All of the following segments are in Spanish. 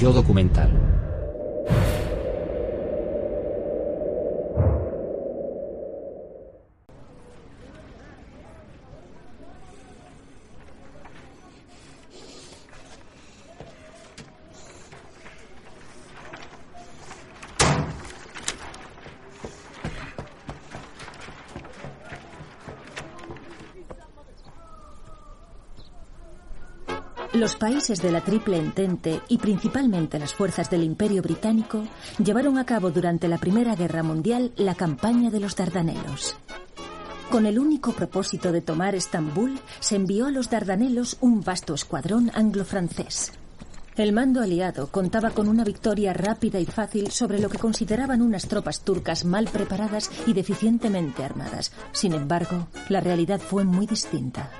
Yo documental. Los países de la Triple Entente y principalmente las fuerzas del Imperio Británico llevaron a cabo durante la Primera Guerra Mundial la campaña de los Dardanelos. Con el único propósito de tomar Estambul, se envió a los Dardanelos un vasto escuadrón anglo-francés. El mando aliado contaba con una victoria rápida y fácil sobre lo que consideraban unas tropas turcas mal preparadas y deficientemente armadas. Sin embargo, la realidad fue muy distinta.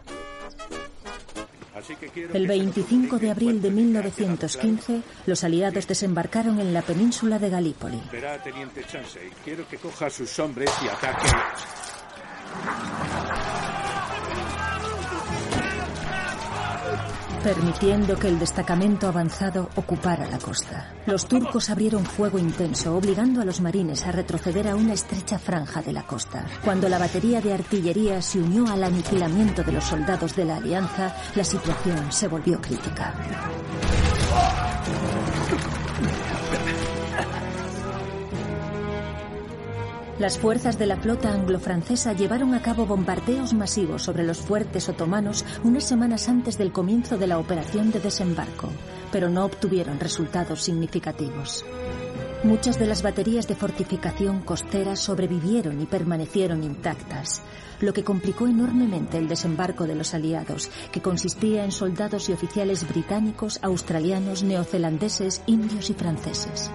El 25 de abril de 1915, los aliados desembarcaron en la península de Galípoli. Verá, teniente Chansey, quiero que coja a sus hombres y ataque. Permitiendo que el destacamento avanzado ocupara la costa. Los turcos abrieron fuego intenso, obligando a los marines a retroceder a una estrecha franja de la costa. Cuando la batería de artillería se unió al aniquilamiento de los soldados de la Alianza, la situación se volvió crítica. Las fuerzas de la flota anglo-francesa llevaron a cabo bombardeos masivos sobre los fuertes otomanos unas semanas antes del comienzo de la operación de desembarco, pero no obtuvieron resultados significativos. Muchas de las baterías de fortificación costera sobrevivieron y permanecieron intactas, lo que complicó enormemente el desembarco de los aliados, que consistía en soldados y oficiales británicos, australianos, neozelandeses, indios y franceses.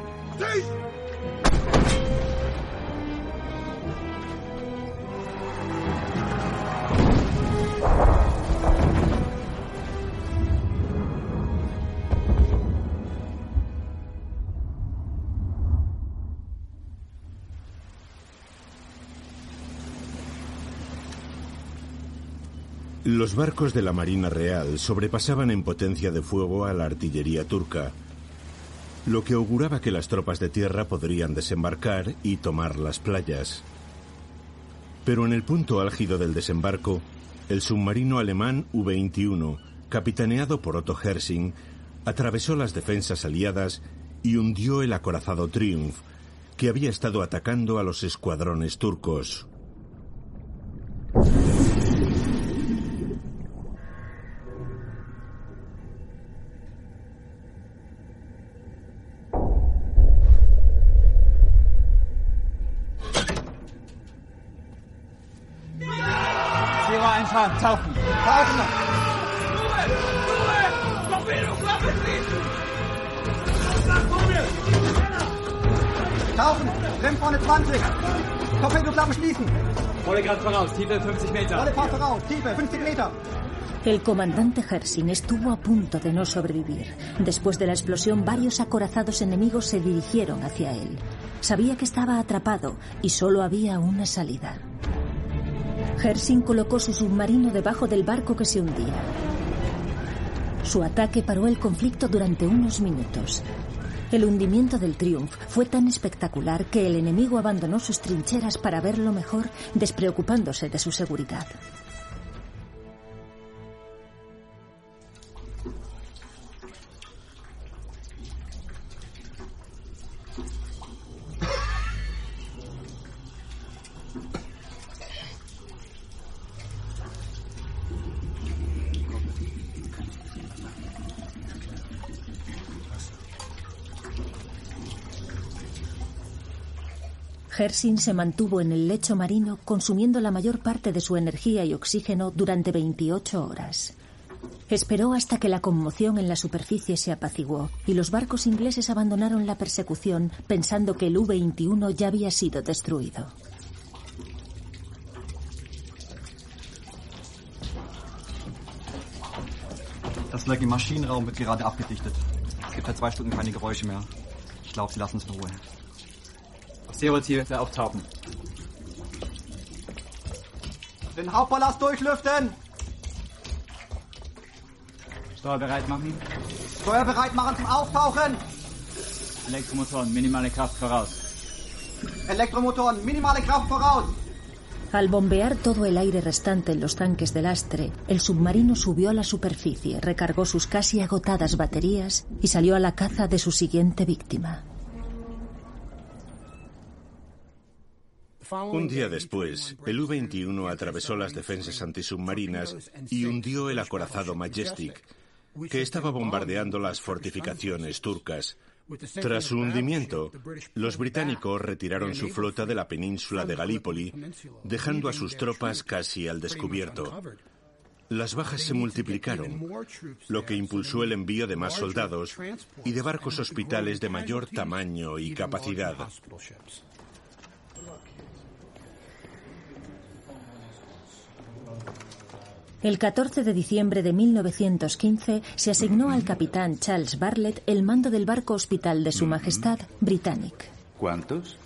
Los barcos de la Marina Real sobrepasaban en potencia de fuego a la artillería turca, lo que auguraba que las tropas de tierra podrían desembarcar y tomar las playas. Pero en el punto álgido del desembarco, el submarino alemán U-21, capitaneado por Otto Hersing, atravesó las defensas aliadas y hundió el acorazado Triumph, que había estado atacando a los escuadrones turcos. El comandante Hersing estuvo a punto de no sobrevivir. Después de la explosión, varios acorazados enemigos se dirigieron hacia él. Sabía que estaba atrapado y solo había una salida. Hersing colocó su submarino debajo del barco que se hundía. Su ataque paró el conflicto durante unos minutos. El hundimiento del Triumph fue tan espectacular que el enemigo abandonó sus trincheras para verlo mejor, despreocupándose de su seguridad. Hersin se mantuvo en el lecho marino consumiendo la mayor parte de su energía y oxígeno durante 28 horas. Esperó hasta que la conmoción en la superficie se apaciguó y los barcos ingleses abandonaron la persecución pensando que el U-21 ya había sido destruido. Das Leck im Maschinenraum wird gerade abgedichtet. Es gibt seit zwei Stunden keine Geräusche mehr. Ich glaube, sie lassen uns in Ruhe. Zero-Ziel auftauchen. Den Hauptballast durchlüften. Steuer bereit machen. Steuer bereit machen zum Auftauchen. Elektromotoren, minimale Kraft voraus. Elektromotoren, minimale Kraft voraus. Al bombear todo el aire restante en los tanques de lastre, el submarino subió a la superficie, recargó sus casi agotadas baterías y salió a la caza de su siguiente víctima. Un día después, el U-21 atravesó las defensas antisubmarinas y hundió el acorazado Majestic, que estaba bombardeando las fortificaciones turcas. Tras su hundimiento, los británicos retiraron su flota de la península de Galípoli, dejando a sus tropas casi al descubierto. Las bajas se multiplicaron, lo que impulsó el envío de más soldados y de barcos hospitales de mayor tamaño y capacidad. El 14 de diciembre de 1915 se asignó al capitán Charles Bartlett el mando del barco hospital de Su Majestad Britannic. ¿Cuántos?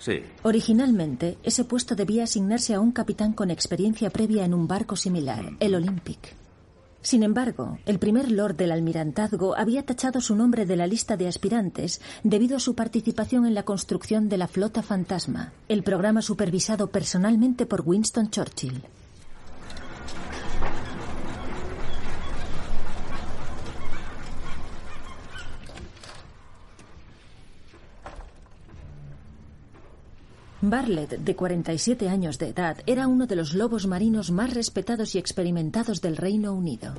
Sí. Originalmente, ese puesto debía asignarse a un capitán con experiencia previa en un barco similar, el Olympic. Sin embargo, el primer lord del almirantazgo había tachado su nombre de la lista de aspirantes debido a su participación en la construcción de la Flota Fantasma, el programa supervisado personalmente por Winston Churchill. Bartlett, de 47 años de edad, era uno de los lobos marinos más respetados y experimentados del Reino Unido.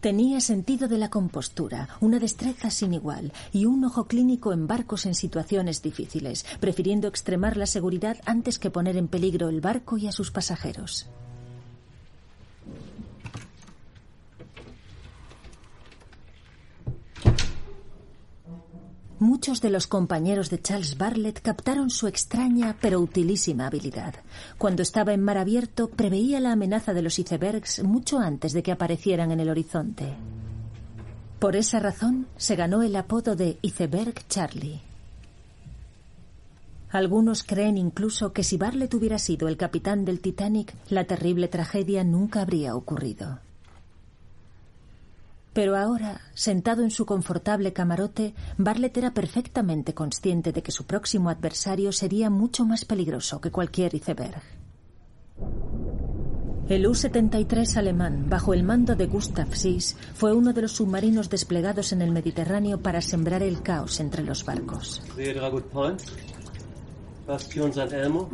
Tenía sentido de la compostura, una destreza sin igual y un ojo clínico en barcos en situaciones difíciles, prefiriendo extremar la seguridad antes que poner en peligro el barco y a sus pasajeros. Muchos de los compañeros de Charles Bartlett captaron su extraña pero utilísima habilidad. Cuando estaba en mar abierto, preveía la amenaza de los icebergs mucho antes de que aparecieran en el horizonte. Por esa razón, se ganó el apodo de Iceberg Charlie. Algunos creen incluso que si Bartlett hubiera sido el capitán del Titanic, la terrible tragedia nunca habría ocurrido. Pero ahora, sentado en su confortable camarote, Bartlett era perfectamente consciente de que su próximo adversario sería mucho más peligroso que cualquier iceberg. El U-73 alemán, bajo el mando de Gustav Sis, fue uno de los submarinos desplegados en el Mediterráneo para sembrar el caos entre los barcos. Bastion St. Elmo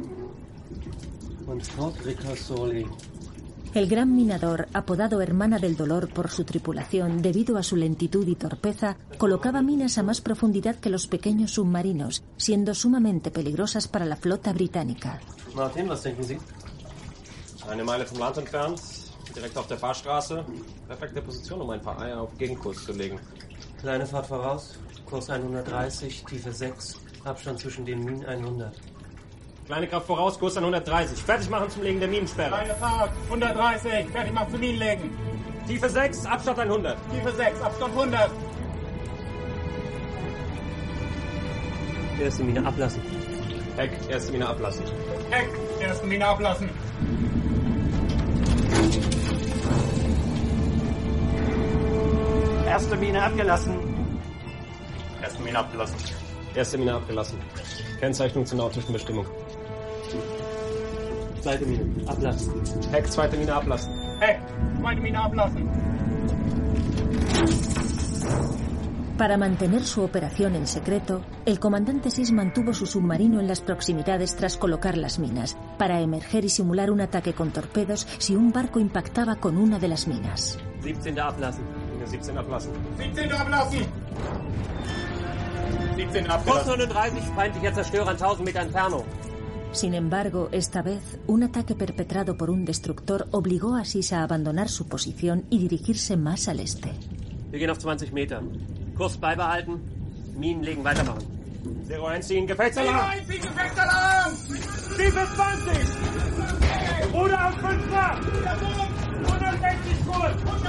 und Fort. El gran minador, apodado Hermana del Dolor por su tripulación debido a su lentitud y torpeza, colocaba minas a más profundidad que los pequeños submarinos, siendo sumamente peligrosas para la flota británica. Martin, was denken Sie? Eine Meile vom Land entfernt, direkt auf der Fahrstraße. Perfekte Position, um ein paar Eier auf Gegenkurs zu legen. Kleine Fahrt voraus, Kurs 130, Tiefe 6, Abstand zwischen den Minen 100. Kleine Kraft voraus, Kurs 130. Fertig machen zum Legen der Minensperre. Kleine Fahrt, 130, fertig machen zum Minenlegen. Tiefe 6, Abstand 100. Tiefe 6, Abstand 100. Erste Mine ablassen. Heck, erste Mine ablassen. Heck, erste Mine ablassen. Erste Mine abgelassen. Erste Mine abgelassen. Erste Mine abgelassen. Kennzeichnung zur nautischen Bestimmung. Zweite Mine ablassen. Heck, zweite Mine ablassen. Heck, zweite Mine ablassen. Para mantener su operación en secreto, el comandante Sis mantuvo su submarino en las proximidades tras colocar las minas, para emerger y simular un ataque con torpedos si un barco impactaba con una de las minas. 17 ablassen. Mine 17 ablassen. 17 ablassen. 17 Kurs abgelassen. 39, feindlicher Zerstörer en 1000 Meter Entfernung. Sin embargo, esta vez, un ataque perpetrado por un destructor obligó a Sis a abandonar su posición y dirigirse más al este. Wir gehen auf 20 Meter. Kurs beibehalten, Minen legen, weitermachen. Zero einziehen, Gefechtsalarm! Einziehen, Gefechtsalarm! Tiefe 20! Bruder auf 5 Grad! 160 Kurs!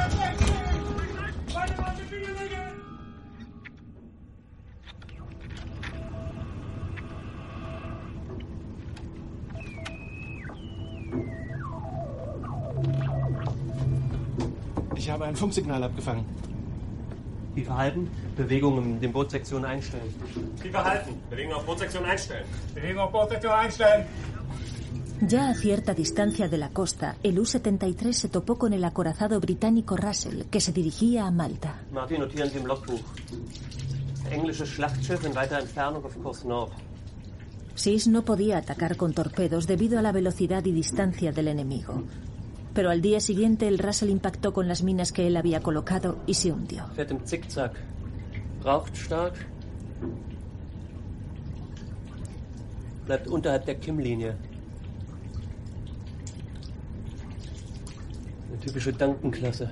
Habe ein Funksignal abgefangen. Die verhalten, Bewegungen in den Bootssektionen einstellen. Die verhalten. Bewegung auf Bootsektion einstellen. Bewegung auf Bordsektion einstellen! Ya a cierta distancia de la costa, el U-73 se topó con el acorazado británico Russell, que se dirigía a Malta. Martin, notieren Sie im Logbuch. Englisches Schlachtschiff in weiter Entfernung auf Kurs Nord. Sis no podía atacar con torpedos debido a la velocidad y distancia del enemigo. Pero al día siguiente el Russell impactó con las minas que él había colocado y se hundió. Fährt im Zickzack. Raucht stark. Bleibt unterhalb der Kimmlinie. Eine typische Duncan-Klasse.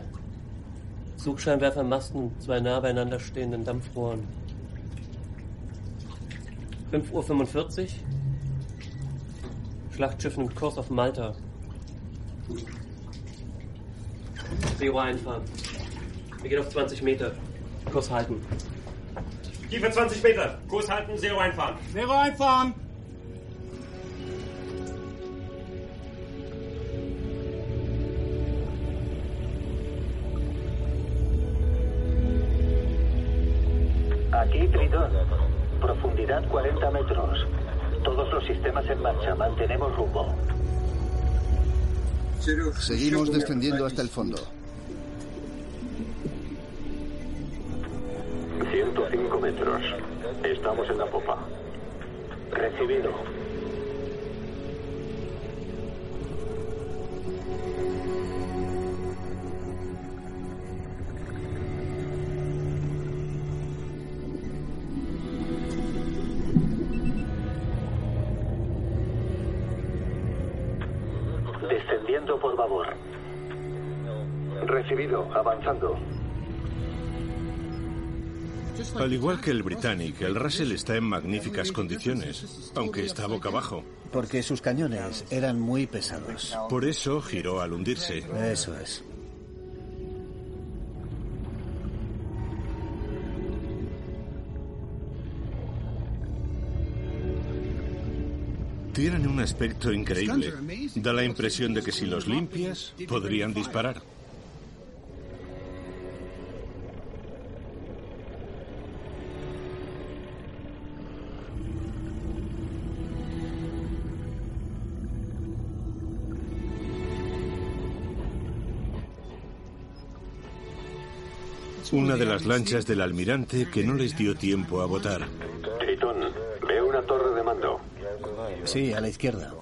Zugscheinwerfermasten und zwei nah beieinander stehenden Dampfrohren. 5.45 Uhr. Schlachtschiff nimmt Kurs auf Malta. Zero einfahren. Wir gehen auf 20 Meter. Kurs halten. Tiefe 20 Meter. Kurs halten, Zero einfahren. Zero einfahren! Aquí Tritón. Profundidad 40 metros. Todos los sistemas en marcha. Mantenemos rumbo. Seguimos descendiendo hasta el fondo. 105 metros. Estamos en la popa. Recibido. Avanzando. Al igual que el Britannic, el Russell está en magníficas condiciones, aunque está boca abajo. Porque sus cañones eran muy pesados. Por eso giró al hundirse. Eso es. Tienen un aspecto increíble. Da la impresión de que si los limpias, podrían disparar. Una de las lanchas del almirante que no les dio tiempo a botar. Tritón, veo una torre de mando. Sí, a la izquierda.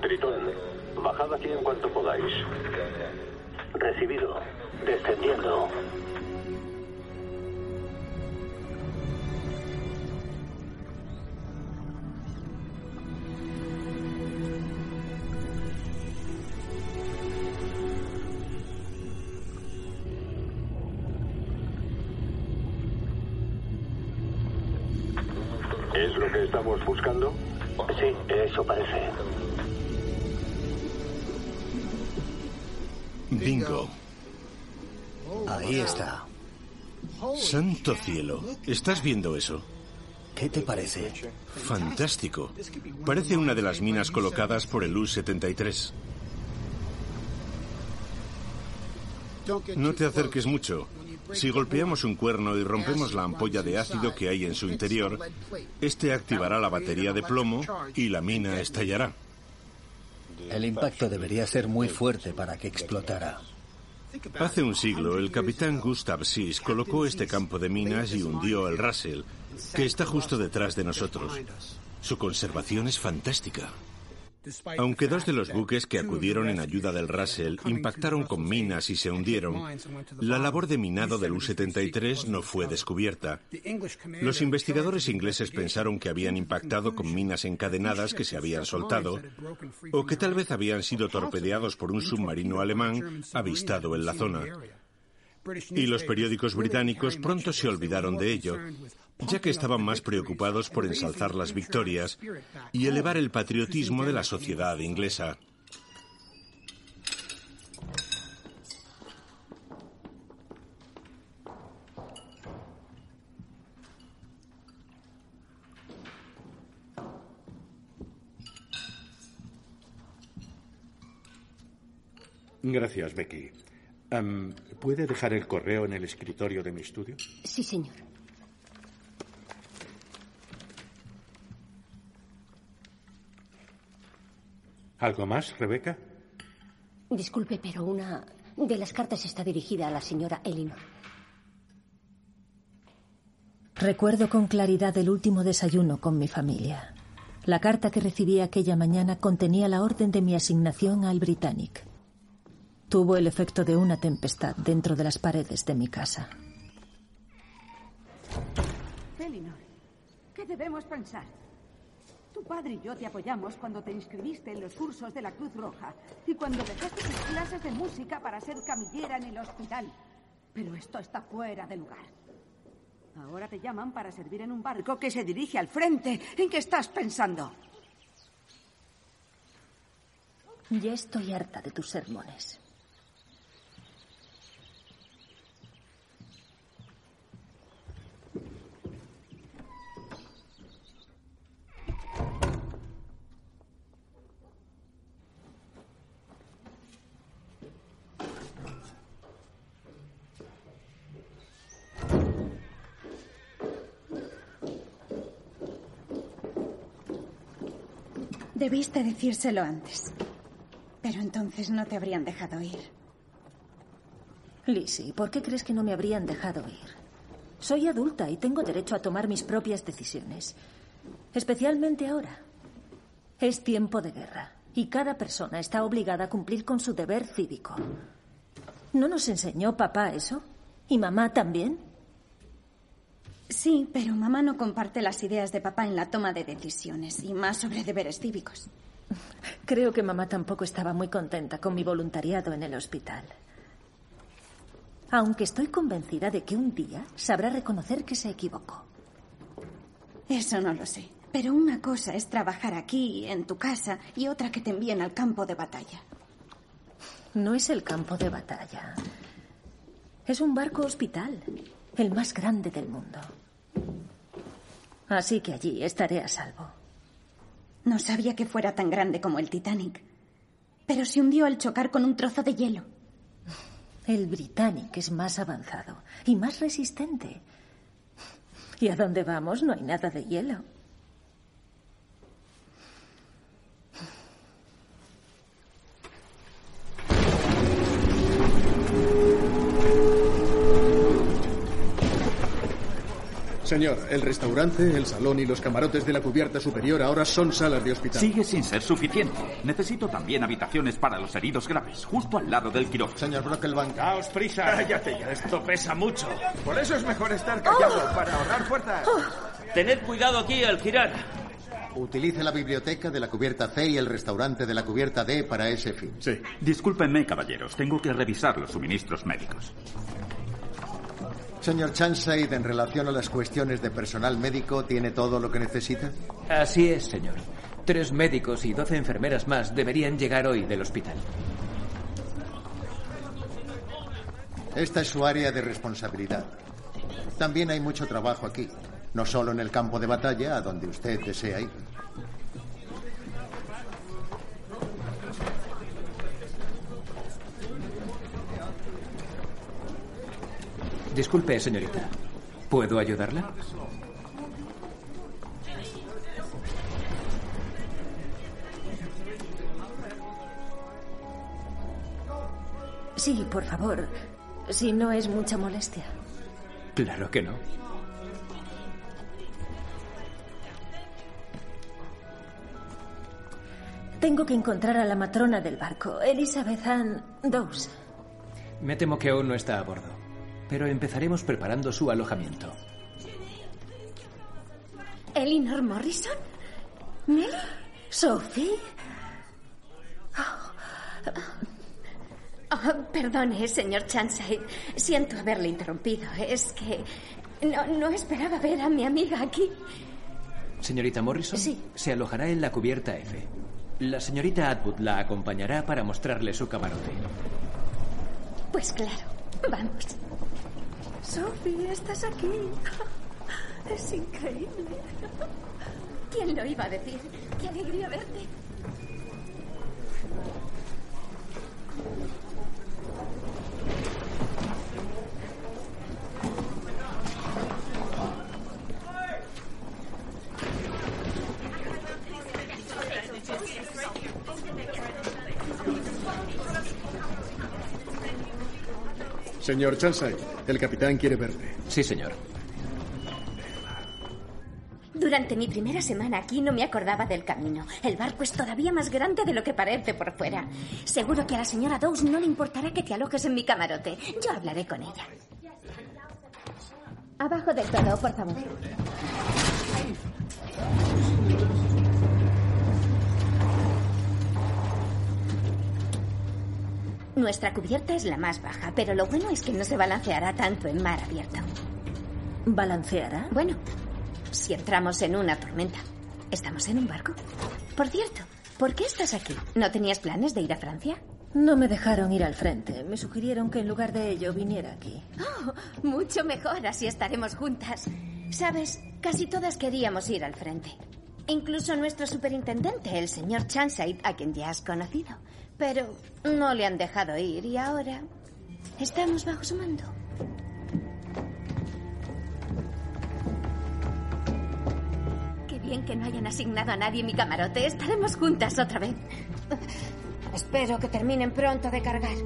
Tritón, bajad aquí en cuanto podáis. Recibido. Descendiendo. Estamos buscando? Sí, eso parece. Bingo. Ahí está. Santo cielo. ¿Estás viendo eso? ¿Qué te parece? Fantástico. Parece una de las minas colocadas por el U-73. No te acerques mucho. Si golpeamos un cuerno y rompemos la ampolla de ácido que hay en su interior, este activará la batería de plomo y la mina estallará. El impacto debería ser muy fuerte para que explotara. Hace un siglo, el capitán Gustav Sis colocó este campo de minas y hundió el Russell, que está justo detrás de nosotros. Su conservación es fantástica. Aunque dos de los buques que acudieron en ayuda del Russell impactaron con minas y se hundieron, la labor de minado del U-73 no fue descubierta. Los investigadores ingleses pensaron que habían impactado con minas encadenadas que se habían soltado, o que tal vez habían sido torpedeados por un submarino alemán avistado en la zona. Y los periódicos británicos pronto se olvidaron de ello, ya que estaban más preocupados por ensalzar las victorias y elevar el patriotismo de la sociedad inglesa. Gracias, Becky. ¿Puede dejar el correo en el escritorio de mi estudio? Sí, señor. ¿Algo más, Rebeca? Disculpe, pero una de las cartas está dirigida a la señora Elinor. Recuerdo con claridad el último desayuno con mi familia. La carta que recibí aquella mañana contenía la orden de mi asignación al Britannic. Tuvo el efecto de una tempestad dentro de las paredes de mi casa. Elinor, ¿qué debemos pensar? Tu padre y yo te apoyamos cuando te inscribiste en los cursos de la Cruz Roja y cuando dejaste tus clases de música para ser camillera en el hospital. Pero esto está fuera de lugar. Ahora te llaman para servir en un barco que se dirige al frente. ¿En qué estás pensando? Ya estoy harta de tus sermones. Debiste decírselo antes. Pero entonces no te habrían dejado ir. Lizzie, ¿por qué crees que no me habrían dejado ir? Soy adulta y tengo derecho a tomar mis propias decisiones. Especialmente ahora. Es tiempo de guerra y cada persona está obligada a cumplir con su deber cívico. ¿No nos enseñó papá eso? ¿Y mamá también? Sí, pero mamá no comparte las ideas de papá en la toma de decisiones y más sobre deberes cívicos. Creo que mamá tampoco estaba muy contenta con mi voluntariado en el hospital. Aunque estoy convencida de que un día sabrá reconocer que se equivocó. Eso no lo sé. Pero una cosa es trabajar aquí, en tu casa, y otra que te envíen al campo de batalla. No es el campo de batalla. Es un barco hospital, el más grande del mundo. Así que allí estaré a salvo. No sabía que fuera tan grande como el Titanic. Pero se hundió al chocar con un trozo de hielo. El Britannic es más avanzado y más resistente. Y a dónde vamos no hay nada de hielo. Señor, el restaurante, el salón y los camarotes de la cubierta superior ahora son salas de hospital. Sigue sin ser suficiente. Necesito también habitaciones para los heridos graves, justo al lado del quirófano. Señor Brocklebank. Daos prisa. Cállate ya, esto pesa mucho. Por eso es mejor estar callado, para ahorrar fuerzas. Tened cuidado aquí al girar. Utilice la biblioteca de la cubierta C y el restaurante de la cubierta D para ese fin. Sí. Discúlpenme, caballeros. Tengo que revisar los suministros médicos. Señor Chansaid, en relación a las cuestiones de personal médico, ¿tiene todo lo que necesita? Así es, señor. Tres médicos y doce enfermeras más deberían llegar hoy del hospital. Esta es su área de responsabilidad. También hay mucho trabajo aquí, no solo en el campo de batalla, a donde usted desea ir. Disculpe, señorita. ¿Puedo ayudarla? Sí, por favor. Si no es mucha molestia. Claro que no. Tengo que encontrar a la matrona del barco, Elizabeth Ann Dawes. Me temo que aún no está a bordo, pero empezaremos preparando su alojamiento. ¿Elinor Morrison? ¿Nelly? ¿Sophie? Oh, perdone, señor Chanside. Siento haberle interrumpido. Es que no, no esperaba ver a mi amiga aquí. Señorita Morrison, se alojará en la cubierta F. La señorita Atwood la acompañará para mostrarle su camarote. Pues claro, vamos. Sophie, estás aquí. Es increíble. ¿Quién lo iba a decir? Qué alegría verte. Señor Chansay, el capitán quiere verle. Sí, señor. Durante mi primera semana aquí no me acordaba del camino. El barco es todavía más grande de lo que parece por fuera. Seguro que a la señora Dawes no le importará que te alojes en mi camarote. Yo hablaré con ella. Abajo del todo, por favor. Nuestra cubierta es la más baja, pero lo bueno es que no se balanceará tanto en mar abierto. ¿Balanceará? Bueno, si entramos en una tormenta. ¿Estamos en un barco? Por cierto, ¿por qué estás aquí? ¿No tenías planes de ir a Francia? No me dejaron ir al frente. Me sugirieron que en lugar de ello viniera aquí. Oh, mucho mejor, así estaremos juntas. Sabes, casi todas queríamos ir al frente. Incluso nuestro superintendente, el señor Chanside, a quien ya has conocido. Pero no le han dejado ir y ahora estamos bajo su mando. Qué bien que no hayan asignado a nadie mi camarote. Estaremos juntas otra vez. Espero que terminen pronto de cargar.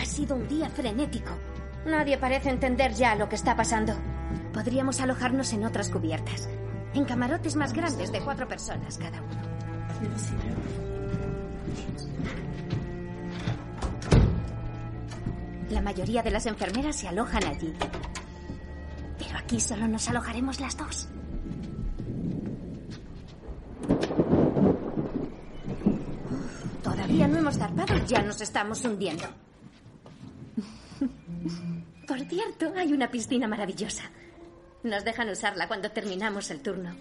Ha sido un día frenético. Nadie parece entender ya lo que está pasando. Podríamos alojarnos en otras cubiertas. En camarotes más grandes de cuatro personas cada uno. La mayoría de las enfermeras se alojan allí. Pero aquí solo nos alojaremos las dos. Todavía no hemos zarpado ya nos estamos hundiendo. Por cierto, hay una piscina maravillosa. Nos dejan usarla cuando terminamos el turno.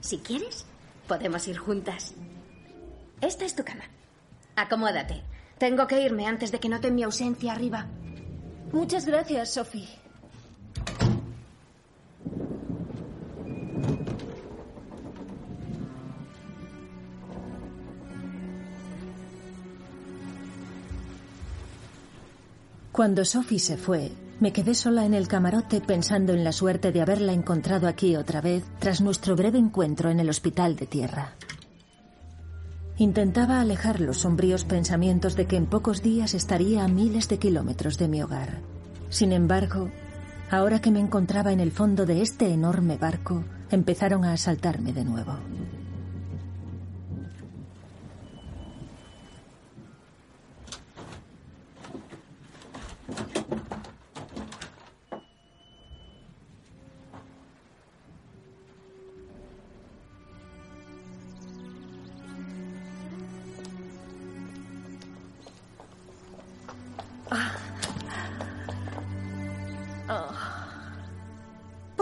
Si quieres, podemos ir juntas. Esta es tu cama. Acomódate. Tengo que irme antes de que noten mi ausencia arriba. Muchas gracias, Sophie. Cuando Sophie se fue, me quedé sola en el camarote pensando en la suerte de haberla encontrado aquí otra vez tras nuestro breve encuentro en el hospital de tierra. Intentaba alejar los sombríos pensamientos de que en pocos días estaría a miles de kilómetros de mi hogar. Sin embargo, ahora que me encontraba en el fondo de este enorme barco, empezaron a asaltarme de nuevo.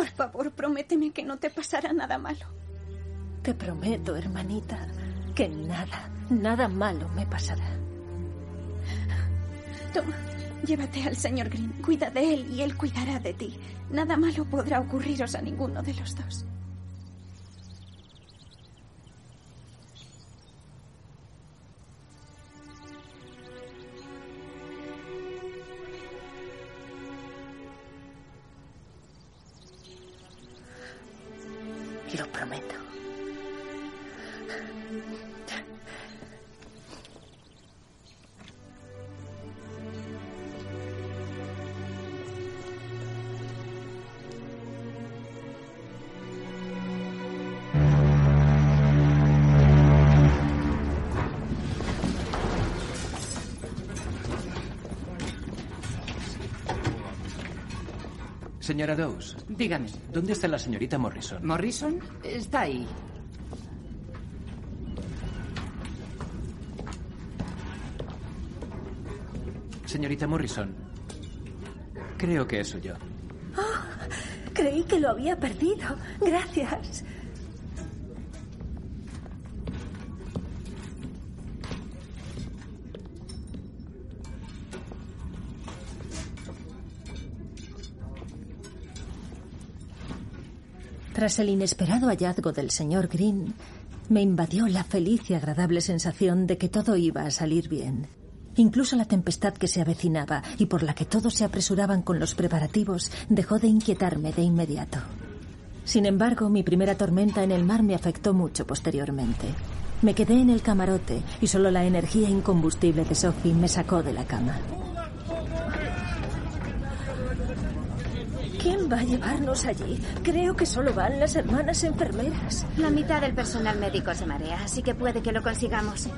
Por favor, prométeme que no te pasará nada malo. Te prometo, hermanita, que nada, nada malo me pasará. Toma, llévate al señor Green. Cuida de él y él cuidará de ti. Nada malo podrá ocurriros a ninguno de los dos. Señora Dawes. Dígame. ¿Dónde está la señorita Morrison? ¿Morrison? Está ahí. Señorita Morrison. Creo que es suyo. Oh, creí que lo había perdido. Gracias. Tras el inesperado hallazgo del señor Green, me invadió la feliz y agradable sensación de que todo iba a salir bien. Incluso la tempestad que se avecinaba y por la que todos se apresuraban con los preparativos dejó de inquietarme de inmediato. Sin embargo, mi primera tormenta en el mar me afectó mucho posteriormente. Me quedé en el camarote y solo la energía incombustible de Sophie me sacó de la cama. ¿Quién va a llevarnos allí? Creo que solo van las hermanas enfermeras. La mitad del personal médico se marea, así que puede que lo consigamos.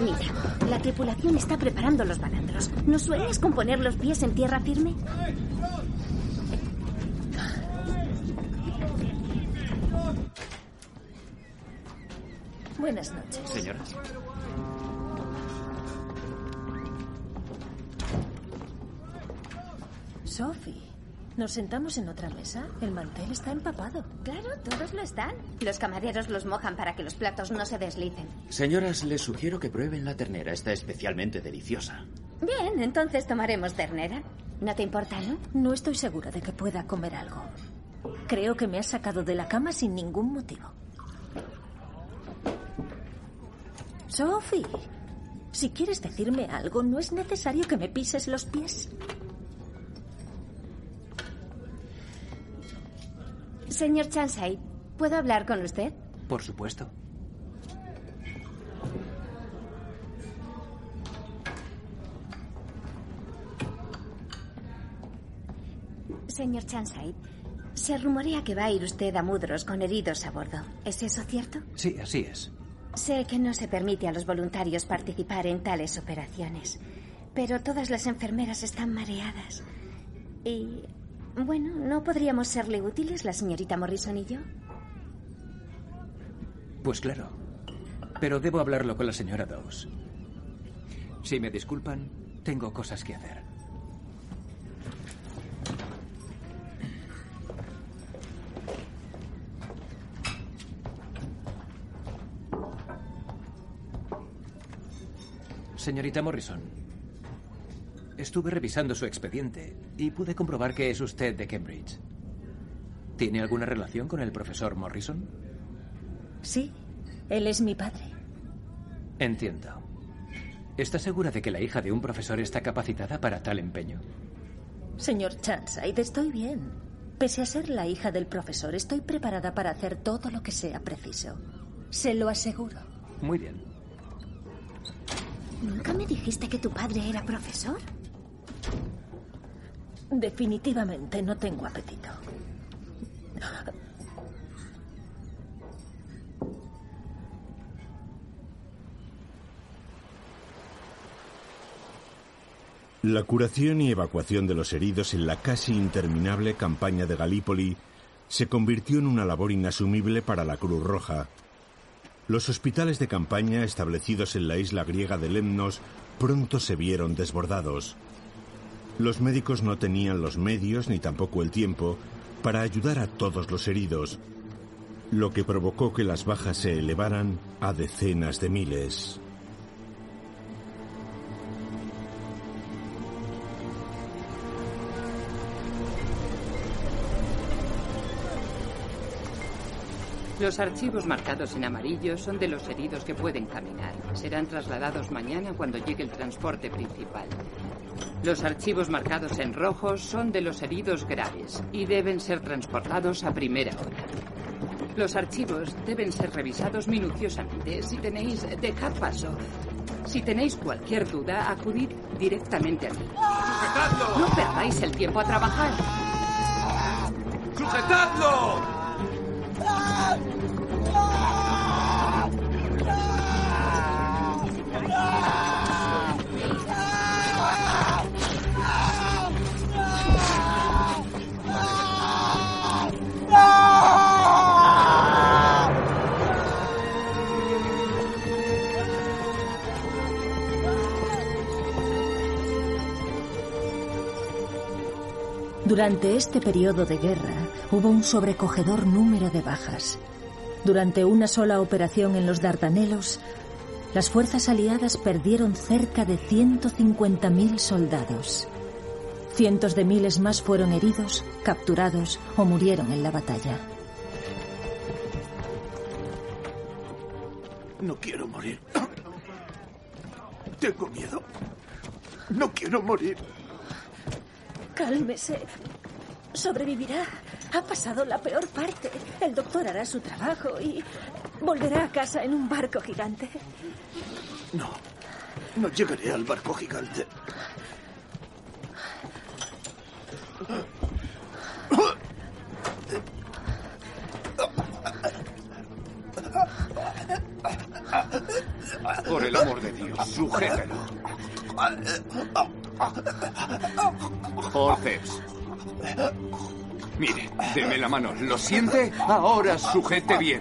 Mira, la tripulación está preparando los balandros. ¿No sueñas con poner los pies en tierra firme? Buenas noches. Señoras. Sophie, ¿nos sentamos en otra mesa? El mantel está empapado. Claro, todos lo están. Los camareros los mojan para que los platos no se deslicen. Señoras, les sugiero que prueben la ternera. Está especialmente deliciosa. Bien, entonces tomaremos ternera. ¿No te importa, no? No estoy segura de que pueda comer algo. Creo que me has sacado de la cama sin ningún motivo. Sophie, si quieres decirme algo, no es necesario que me pises los pies. Señor Chansay, ¿puedo hablar con usted? Por supuesto. Señor Chansay, se rumorea que va a ir usted a Mudros con heridos a bordo. ¿Es eso cierto? Sí, así es. Sé que no se permite a los voluntarios participar en tales operaciones, pero todas las enfermeras están mareadas. Y, bueno, ¿no podríamos serle útiles la señorita Morrison y yo? Pues claro. Pero debo hablarlo con la señora Dawes. Si me disculpan, tengo cosas que hacer. Señorita Morrison, estuve revisando su expediente y pude comprobar que es usted de Cambridge. ¿Tiene alguna relación con el profesor Morrison? Sí, él es mi padre. Entiendo. ¿Está segura de que la hija de un profesor está capacitada para tal empeño? Señor Chanside, estoy bien. Pese a ser la hija del profesor, estoy preparada para hacer todo lo que sea preciso. Se lo aseguro. Muy bien. ¿Nunca me dijiste que tu padre era profesor? Definitivamente no tengo apetito. La curación y evacuación de los heridos en la casi interminable campaña de Galípoli se convirtió en una labor inasumible para la Cruz Roja. Los hospitales de campaña establecidos en la isla griega de Lemnos pronto se vieron desbordados. Los médicos no tenían los medios ni tampoco el tiempo para ayudar a todos los heridos, lo que provocó que las bajas se elevaran a decenas de miles. Los archivos marcados en amarillo son de los heridos que pueden caminar. Serán trasladados mañana cuando llegue el transporte principal. Los archivos marcados en rojo son de los heridos graves y deben ser transportados a primera hora. Los archivos deben ser revisados minuciosamente. Si tenéis, dejad paso. Si tenéis cualquier duda, acudid directamente a mí. ¡Sujetadlo! No perdáis el tiempo a trabajar. ¡Sujetadlo! Durante este periodo de guerra hubo un sobrecogedor número de bajas. Durante una sola operación en los Dardanelos, las fuerzas aliadas perdieron cerca de 150.000 soldados. Cientos de miles más fueron heridos, capturados o murieron en la batalla. No quiero morir. Tengo miedo. No quiero morir. Cálmese. Sobrevivirá. Ha pasado la peor parte. El doctor hará su trabajo y volverá a casa en un barco gigante. No. No llegaré al barco gigante. Por el amor de Dios, sujételo. Forceps. Mire, deme la mano. ¿Lo siente? Ahora sujete bien.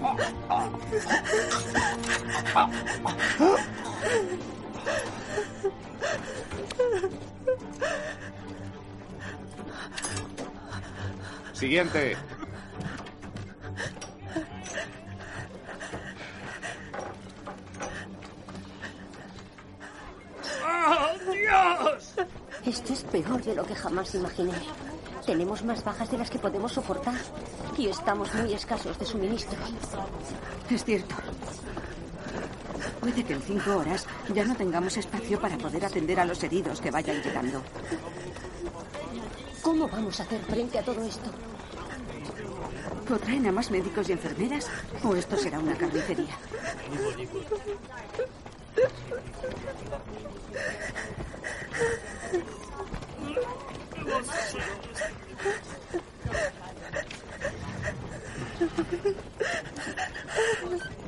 Siguiente. De lo que jamás imaginé. Tenemos más bajas de las que podemos soportar y estamos muy escasos de suministro. Es cierto. Puede que en cinco horas ya no tengamos espacio para poder atender a los heridos que vayan llegando. ¿Cómo vamos a hacer frente a todo esto? ¿O traen a más médicos y enfermeras? ¿O esto será una carnicería? どうしたらいいの?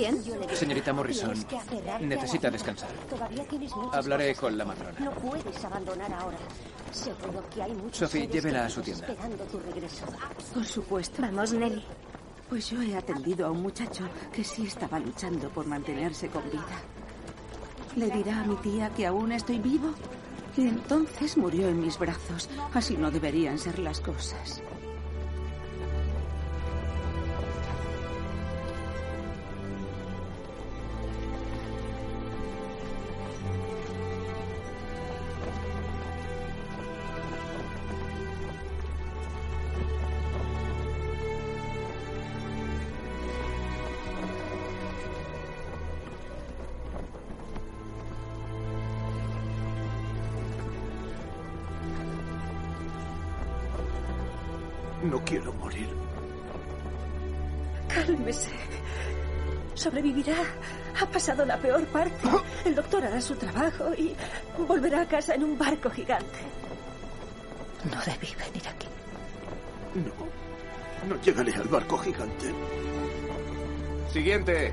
Bien? Señorita Morrison, necesita descansar. Todavía tienes muchas Hablaré con la matrona. No puedes abandonar ahora. Seguro que hay muchos Sophie, llévela a su tienda. esperando tu regreso. Por supuesto. Vamos, Nelly. Pues yo he atendido a un muchacho que sí estaba luchando por mantenerse con vida. Le dirá a mi tía que aún estoy vivo. Y entonces murió en mis brazos. Así no deberían ser las cosas. Pasado la peor parte. El doctor hará su trabajo y volverá a casa en un barco gigante. No debí venir aquí. No. No llegaré al barco gigante. Siguiente.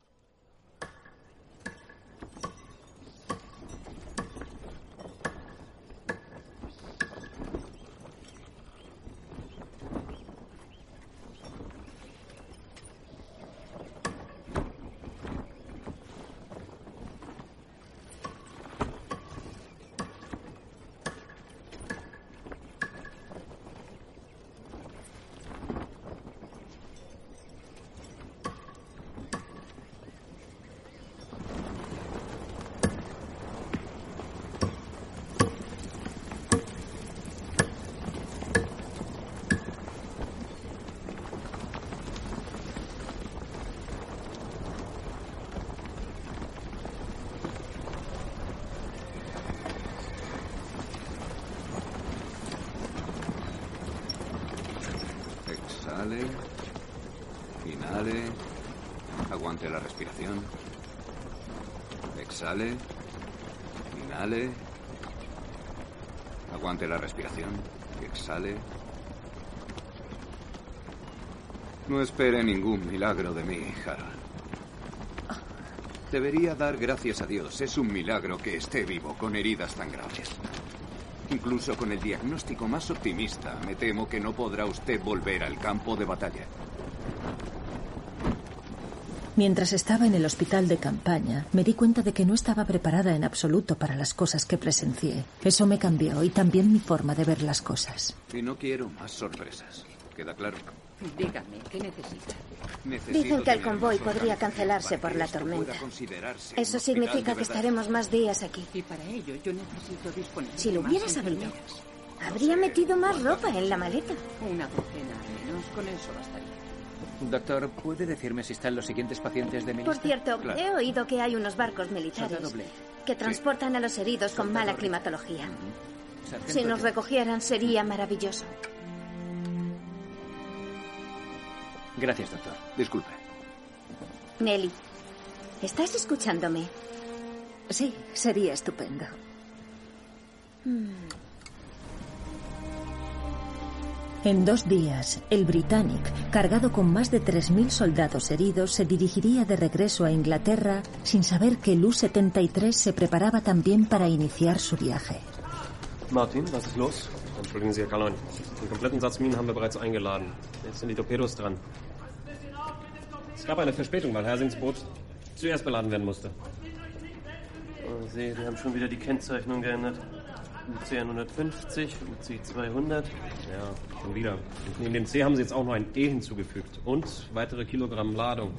Exhale. No espere ningún milagro de mí, Harold. Debería dar gracias a Dios. Es un milagro que esté vivo con heridas tan graves. Incluso con el diagnóstico más optimista, me temo que no podrá usted volver al campo de batalla. Mientras estaba en el hospital de campaña, me di cuenta de que no estaba preparada en absoluto para las cosas que presencié. Eso me cambió y también mi forma de ver las cosas. Y no quiero más sorpresas. ¿Queda claro? Dígame, ¿qué necesita? Necesito Dicen que el convoy podría cancelarse por la tormenta. Eso significa que estaremos más días aquí. Y para ello yo necesito disponer Si de lo hubiera sabido, habría metido más ropa en la maleta. Una docena al menos, con eso bastaría. Doctor, ¿puede decirme si están los siguientes pacientes de mi Por lista? cierto, he oído que hay unos barcos militares que transportan a los heridos con mala climatología. Si nos recogieran sería maravilloso. Gracias, doctor. Disculpe. Nelly, ¿estás escuchándome? Sí, sería estupendo. En dos días, el Britannic, cargado con más de 3.000 soldados heridos, se dirigiría de regreso a Inglaterra sin saber que el U-73 se preparaba también para iniciar su viaje. Martin, was ist los? Entschuldigen Sie, Herr Kalon. Den kompletten Satz Minen haben wir bereits eingeladen. Jetzt sind die Torpedos dran. Es gab eine Verspätung, weil Hersings Boot zuerst beladen werden musste. Oh, sehe, die haben schon wieder die Kennzeichnung geändert. UC 150, UC 200. Ja, schon wieder. Neben dem C haben sie jetzt auch noch ein E hinzugefügt. Und weitere Kilogramm Ladung.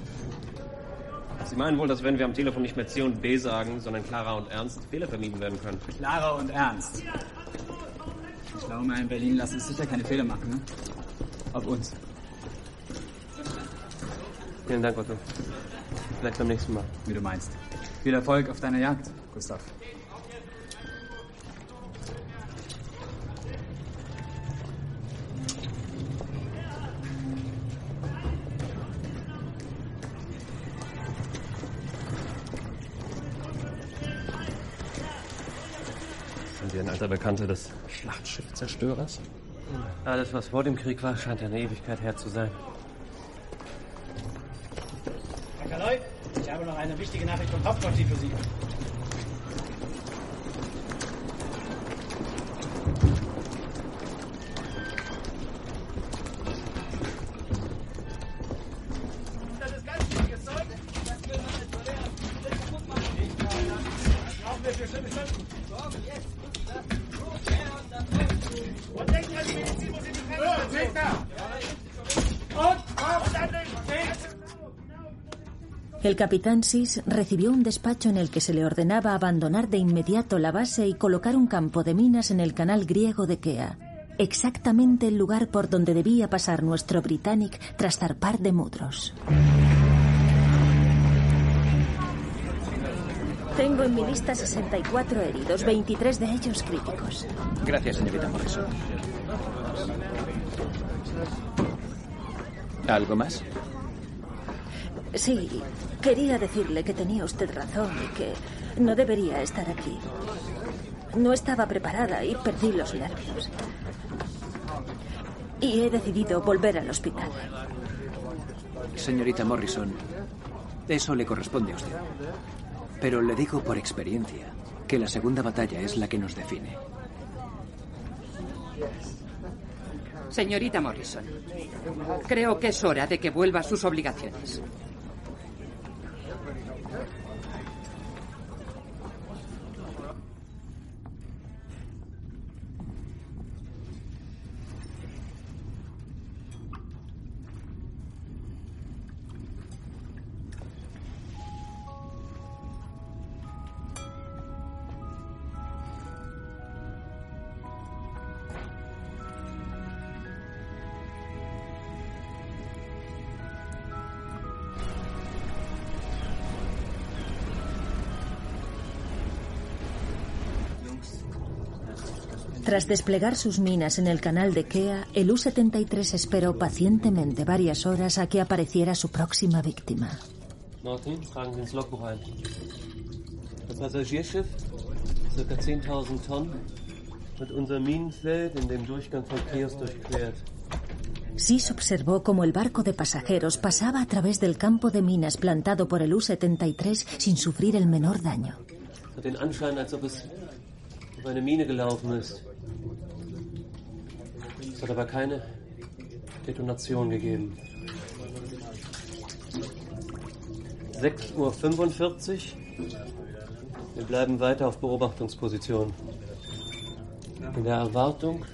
Sie meinen wohl, dass wenn wir am Telefon nicht mehr C und B sagen, sondern klarer und ernst, Fehler vermieden werden können. Klarer und ernst. Die schlauen Männer in Berlin lassen sich sicher keine Fehler machen, ne? Auf uns. Vielen Dank, Otto. Vielleicht beim nächsten Mal. Wie du meinst. Viel Erfolg auf deiner Jagd, Gustav. Bekannter des Schlachtschiffzerstörers? Alles, was vor dem Krieg war, scheint eine Ewigkeit her zu sein. Herr Kaloy, ich habe noch eine wichtige Nachricht vom Hauptquartier für Sie. El capitán Sis recibió un despacho en el que se le ordenaba abandonar de inmediato la base y colocar un campo de minas en el canal griego de Kea, exactamente el lugar por donde debía pasar nuestro Britannic tras zarpar de Mudros. Tengo en mi lista 64 heridos, 23 de ellos críticos. Gracias, señorita Morrison. ¿Algo más? Sí, quería decirle que tenía usted razón y que no debería estar aquí. No estaba preparada y perdí los nervios. Y he decidido volver al hospital. Señorita Morrison, eso le corresponde a usted. Pero le digo por experiencia que la segunda batalla es la que nos define. Señorita Morrison, creo que es hora de que vuelva a sus obligaciones. Tras desplegar sus minas en el canal de Kea, el U-73 esperó pacientemente varias horas a que apareciera su próxima víctima. Martin, tragen Sie ins Logbuch ein. Das Passagierschiff, ca. 10.000 Tonnen, hat unser Minenfeld in dem Durchgang von Chaos durchquert. Sis observó cómo el barco de pasajeros pasaba a través del campo de minas plantado por el U-73 sin sufrir el menor daño. Es hat den Anschein, als ob es auf eine Mine gelaufen ist. Es hat aber keine Detonation gegeben. 6.45 Uhr. Wir bleiben weiter auf Beobachtungsposition. In der Erwartung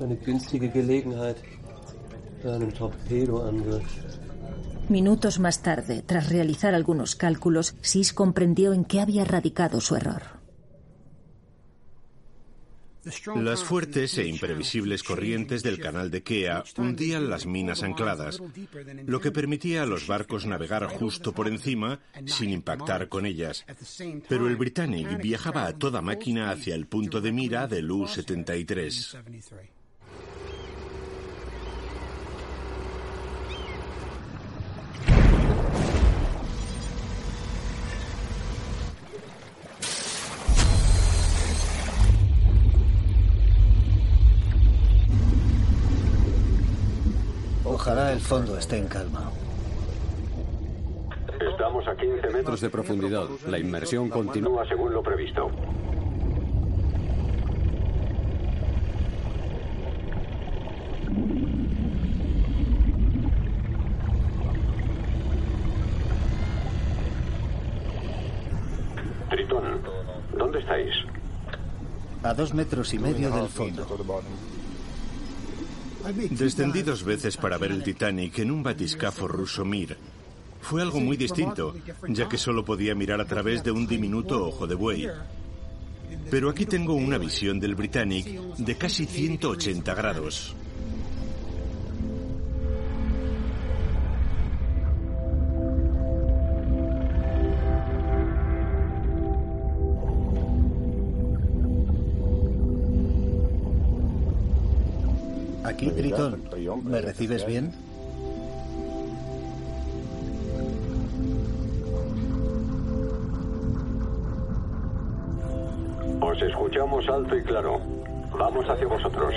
eine günstige Gelegenheit für einen Torpedoangriff. Minutos más tarde, tras realizar algunos cálculos, Sis comprendió en qué había radicado su error. Las fuertes e imprevisibles corrientes del canal de Kea hundían las minas ancladas, lo que permitía a los barcos navegar justo por encima sin impactar con ellas. Pero el Britannic viajaba a toda máquina hacia el punto de mira del U-73. El fondo esté en calma. Estamos a 15 metros de profundidad. La inmersión continúa según lo previsto. Tritón, ¿dónde estáis? A dos metros y medio del fondo. Descendí dos veces para ver el Titanic en un batiscafo ruso Mir. Fue algo muy distinto, ya que solo podía mirar a través de un diminuto ojo de buey. Pero aquí tengo una visión del Britannic de casi 180 grados. Aquí, Tritón. ¿Me recibes bien? Os escuchamos alto y claro. Vamos hacia vosotros.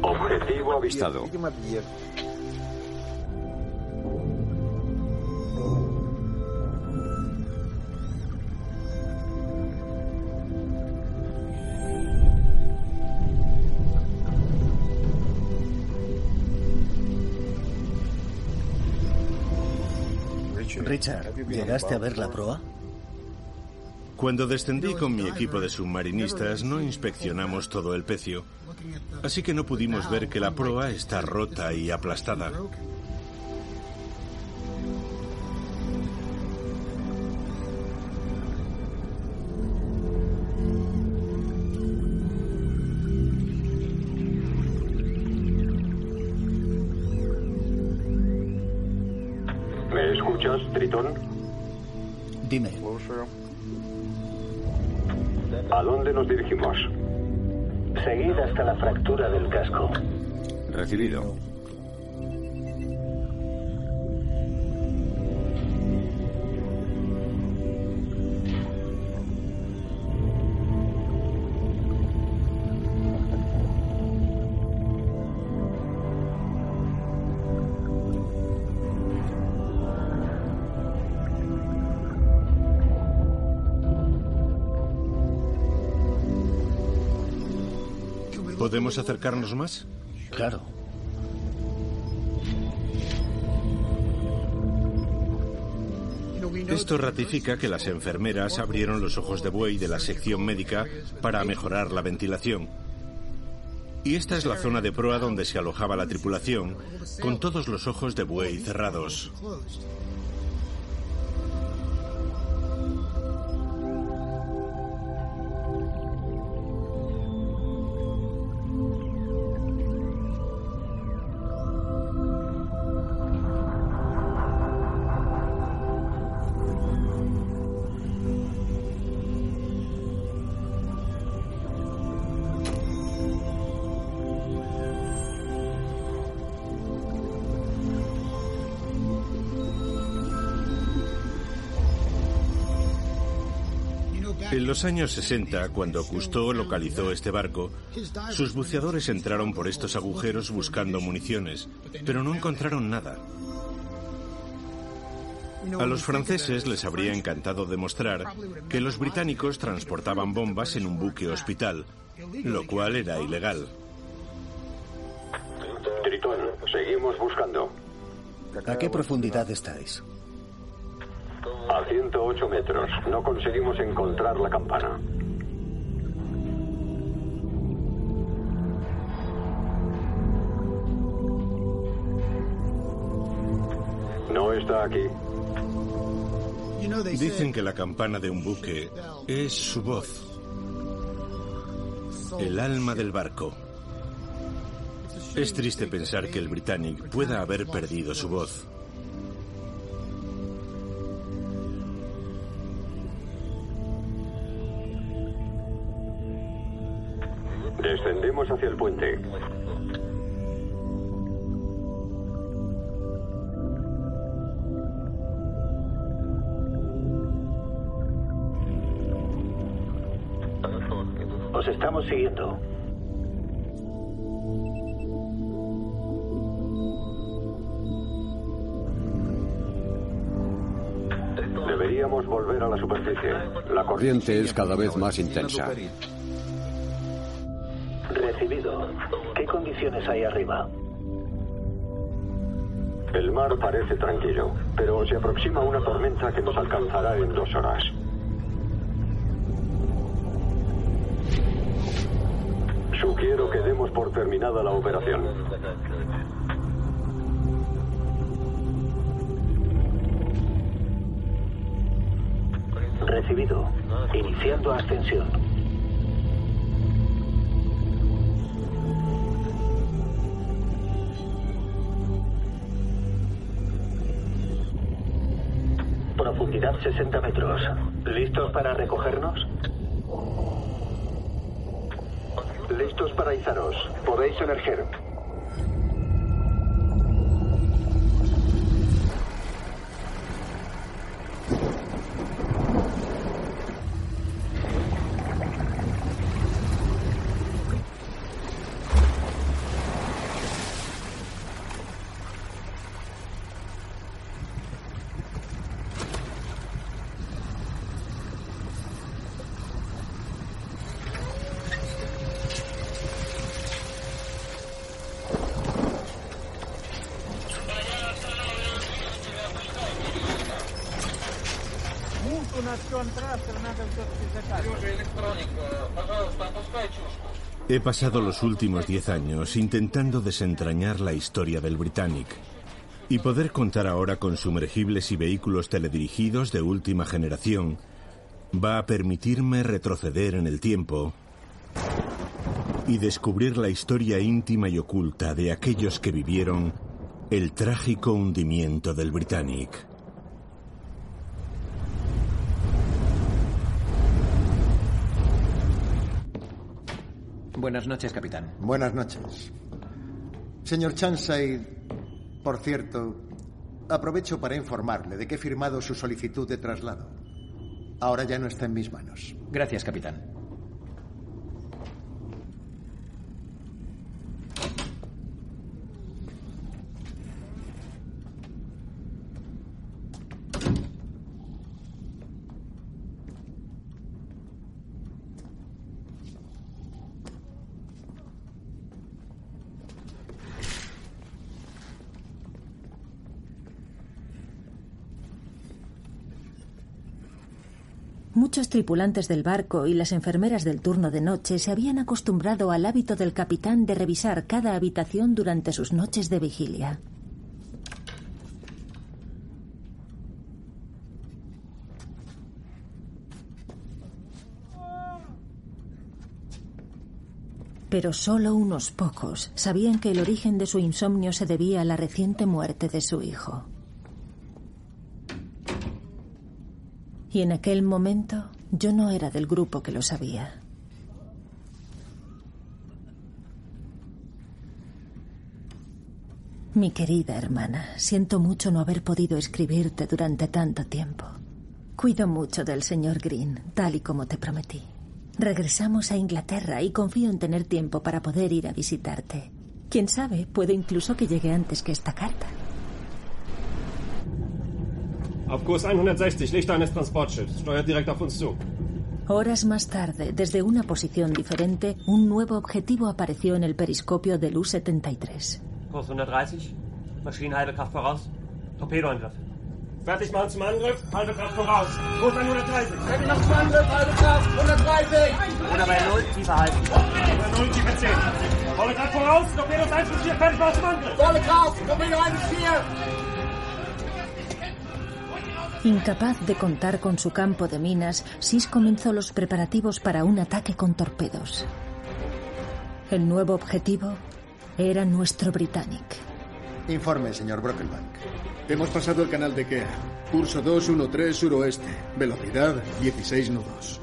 Objetivo avistado. Richard, ¿llegaste a ver la proa? Cuando descendí con mi equipo de submarinistas no inspeccionamos todo el pecio, así que no pudimos ver que la proa está rota y aplastada. Escuchas, Tritón? Dime. ¿A dónde nos dirigimos? Seguid hasta la fractura del casco. Recibido. ¿Podemos acercarnos más? Claro. Esto ratifica que las enfermeras abrieron los ojos de buey de la sección médica para mejorar la ventilación. Y esta es la zona de proa donde se alojaba la tripulación, con todos los ojos de buey cerrados. Los años 60, cuando Cousteau localizó este barco, sus buceadores entraron por estos agujeros buscando municiones, pero no encontraron nada. A los franceses les habría encantado demostrar que los británicos transportaban bombas en un buque hospital, lo cual era ilegal. Tritón, seguimos buscando. ¿A qué profundidad estáis? A 108 metros. No conseguimos encontrar la campana. No está aquí. Dicen que la campana de un buque es su voz, el alma del barco. Es triste pensar que el Britannic pueda haber perdido su voz. Os estamos siguiendo. Deberíamos volver a la superficie. La corriente es cada vez más intensa. Recibido. ¿Qué condiciones hay arriba? El mar parece tranquilo, pero se aproxima una tormenta que nos alcanzará en dos horas. Sugiero que demos por terminada la operación. Recibido. Iniciando ascensión. Profundidad 60 metros. ¿Listos para recogernos? Listos para izaros. Podéis emerger. He pasado los últimos diez años intentando desentrañar la historia del Britannic y poder contar ahora con sumergibles y vehículos teledirigidos de última generación va a permitirme retroceder en el tiempo y descubrir la historia íntima y oculta de aquellos que vivieron el trágico hundimiento del Britannic. Buenas noches, capitán. Buenas noches. Señor Chanside, por cierto, aprovecho para informarle de que he firmado su solicitud de traslado. Ahora ya no está en mis manos. Gracias, capitán. Muchos tripulantes del barco y las enfermeras del turno de noche se habían acostumbrado al hábito del capitán de revisar cada habitación durante sus noches de vigilia. Pero solo unos pocos sabían que el origen de su insomnio se debía a la reciente muerte de su hijo. Y en aquel momento yo no era del grupo que lo sabía. Mi querida hermana, siento mucho no haber podido escribirte durante tanto tiempo. Cuido mucho del señor Green, tal y como te prometí. Regresamos a Inglaterra y confío en tener tiempo para poder ir a visitarte. Quién sabe, puede incluso que llegue antes que esta carta. Auf Kurs 160, Lichter eines Transportschiffs. Steuert direkt auf uns zu. Horas más tarde, desde una posición diferente, un nuevo objetivo apareció en el periscopio del U-73. Kurs 130, Maschinenhalbe Kraft voraus, Torpedoangriff. Fertig machen zum Angriff, halbe Kraft voraus. Kurs 130. Fertig machen zum Angriff, halbe Kraft, 130. Oder bei 0, tiefer halten. Oder 0, tiefer 10. Volle Kraft voraus, Torpedos 1 bis 4, fertig machen zum Angriff. Volle Kraft, Torpedo 1 bis 4. Incapaz de contar con su campo de minas, Sis comenzó los preparativos para un ataque con torpedos. El nuevo objetivo era nuestro Britannic. Informe, señor Brocklebank. Hemos pasado el canal de Kea. Curso 213 suroeste. Velocidad 16 nudos.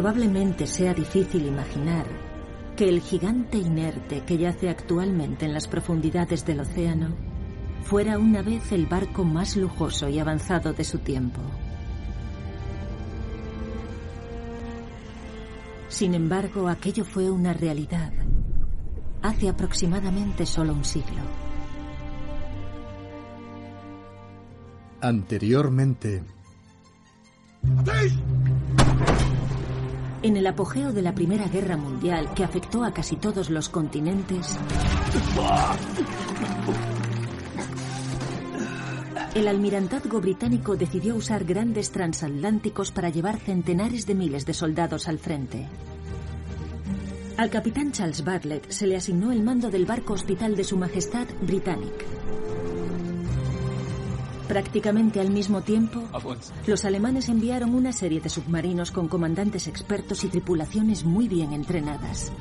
Probablemente sea difícil imaginar que el gigante inerte que yace actualmente en las profundidades del océano fuera una vez el barco más lujoso y avanzado de su tiempo. Sin embargo, aquello fue una realidad hace aproximadamente solo un siglo. Anteriormente. En el apogeo de la Primera Guerra Mundial, que afectó a casi todos los continentes, el almirantazgo británico decidió usar grandes transatlánticos para llevar centenares de miles de soldados al frente. Al capitán Charles Bartlett se le asignó el mando del barco hospital de Su Majestad Britannic. Prácticamente al mismo tiempo, los alemanes enviaron una serie de submarinos con comandantes expertos y tripulaciones muy bien entrenadas.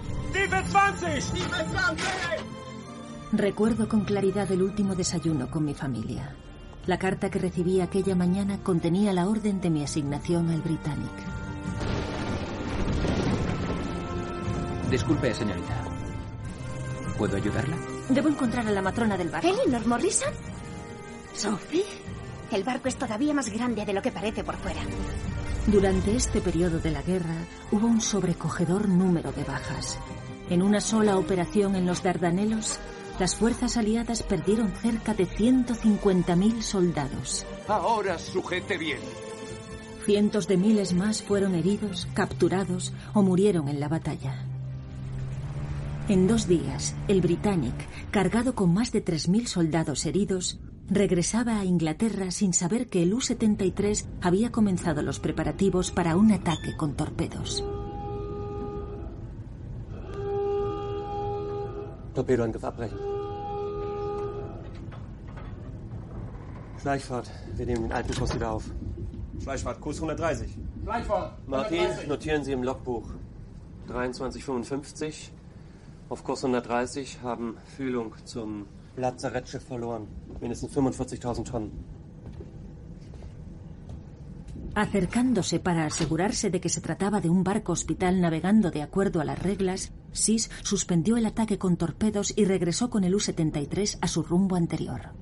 Recuerdo con claridad el último desayuno con mi familia. La carta que recibí aquella mañana contenía la orden de mi asignación al Britannic. Disculpe, señorita. ¿Puedo ayudarla? Debo encontrar a la matrona del barco. ¿Eleanor Morrison? ¿Sophie? El barco es todavía más grande de lo que parece por fuera. Durante este periodo de la guerra hubo un sobrecogedor número de bajas. En una sola operación en los Dardanelos, las fuerzas aliadas perdieron cerca de 150.000 soldados. Ahora sujete bien. Cientos de miles más fueron heridos, capturados o murieron en la batalla. En dos días, el Britannic, cargado con más de 3.000 soldados heridos, regresaba a Inglaterra sin saber que el U-73 había comenzado los preparativos para un ataque con torpedos. Torpedoangriff abbrechen. Schleichfahrt. Wir nehmen den alten Kurs wieder auf. Schleichfahrt, Kurs 130. Schleichfahrt. Martin, notieren Sie im Logbuch. 2355. Auf Kurs 130 haben Fühlung zum Lazarettschiff verloren. Mindestens 45.000 Tonnen. Acercándose para asegurarse de que se trataba de un barco hospital navegando de acuerdo a las reglas, SIS suspendió el ataque con torpedos y regresó con el U-73 a su rumbo anterior.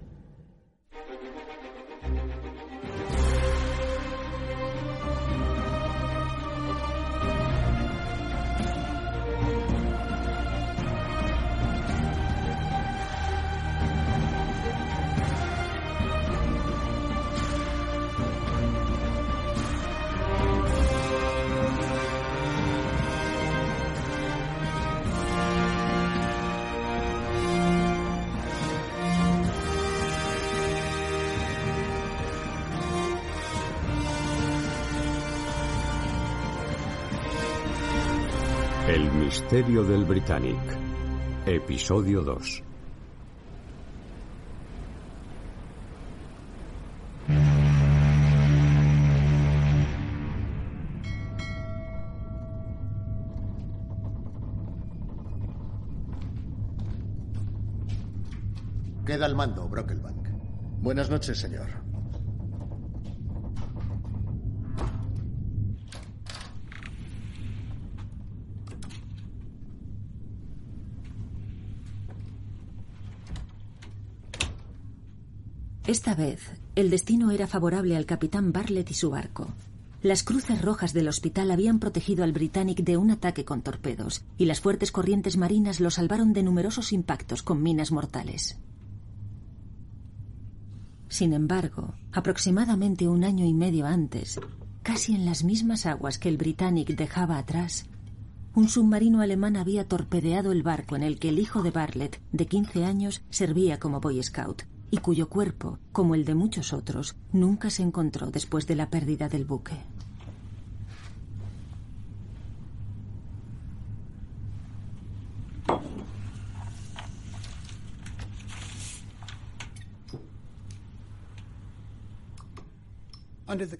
Misterio del Britannic, episodio 2. Queda al mando, Brocklebank. Buenas noches, señor. Esta vez, el destino era favorable al capitán Bartlett y su barco. Las cruces rojas del hospital habían protegido al Britannic de un ataque con torpedos, y las fuertes corrientes marinas lo salvaron de numerosos impactos con minas mortales. Sin embargo, aproximadamente un año y medio antes, casi en las mismas aguas que el Britannic dejaba atrás, un submarino alemán había torpedeado el barco en el que el hijo de Bartlett, de 15 años, servía como Boy Scout, y cuyo cuerpo, como el de muchos otros, nunca se encontró después de la pérdida del buque.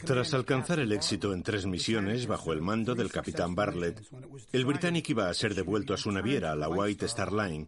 Tras alcanzar el éxito en tres misiones bajo el mando del capitán Bartlett, el Britannic iba a ser devuelto a su naviera, la White Star Line.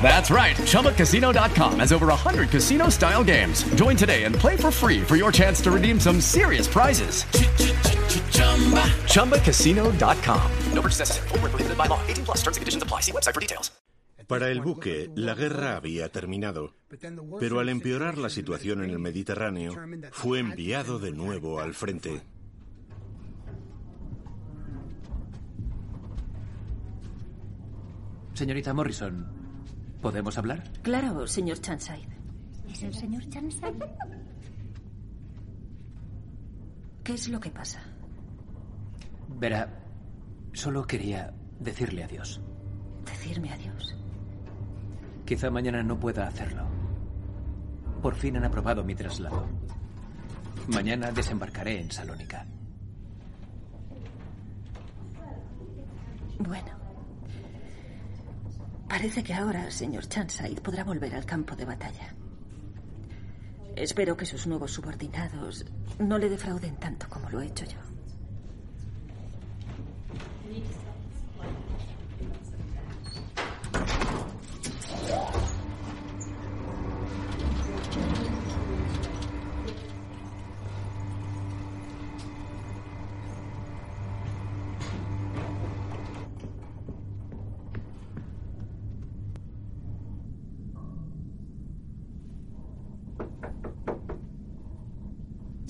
That's right. ChumbaCasino.com has over 100 casino style games. Join today and play for free for your chance to redeem some serious prizes. ChumbaCasino.com. No purchase necessary. Full prohibited by law. 18 plus terms and conditions apply. See website for details. Para el buque, la guerra había terminado. Pero al empeorar la situación en el Mediterráneo, fue enviado de nuevo al frente. Señorita Morrison, ¿podemos hablar? Claro, señor Chanside. ¿Es el señor Chanside? ¿Qué es lo que pasa? Verá, solo quería decirle adiós. ¿Decirme adiós? Quizá mañana no pueda hacerlo. Por fin han aprobado mi traslado. Mañana desembarcaré en Salónica. Bueno. Parece que ahora, señor Chanside, podrá volver al campo de batalla. Espero que sus nuevos subordinados no le defrauden tanto como lo he hecho yo.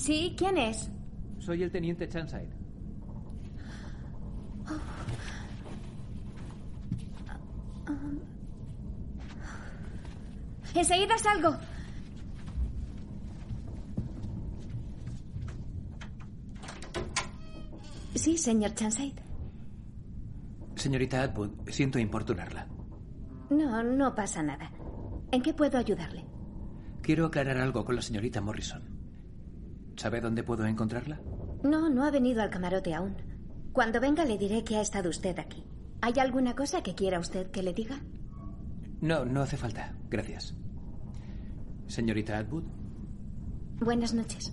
Sí, ¿quién es? Soy el teniente Chanside. Enseguida salgo. Sí, señor Chanside. Señorita Atwood, siento importunarla. No, no pasa nada. ¿En qué puedo ayudarle? Quiero aclarar algo con la señorita Morrison. ¿Sabe dónde puedo encontrarla? No, no ha venido al camarote aún. Cuando venga le diré que ha estado usted aquí. ¿Hay alguna cosa que quiera usted que le diga? No, no hace falta. Gracias. Señorita Atwood. Buenas noches.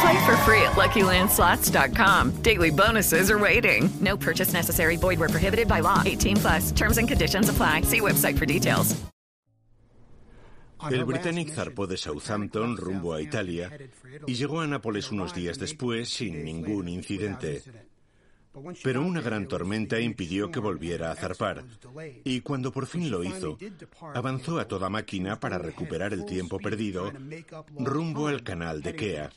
Play for free at LuckyLandSlots.com. Daily bonuses are waiting. No purchase necessary. Void where prohibited by law. 18 plus. Terms and conditions apply. See website for details. El Britannic zarpó de Southampton rumbo a Italia y llegó a Nápoles unos días después sin ningún incidente. Pero una gran tormenta impidió que volviera a zarpar, y cuando por fin lo hizo, avanzó a toda máquina para recuperar el tiempo perdido rumbo al canal de Kea.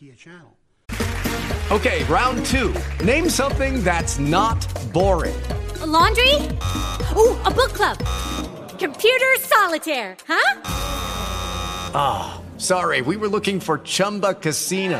Okay, round two. Name something that's not boring. A laundry? Ooh, a book club. Computer solitaire, huh? Ah, sorry, we were looking for Chumba Casino.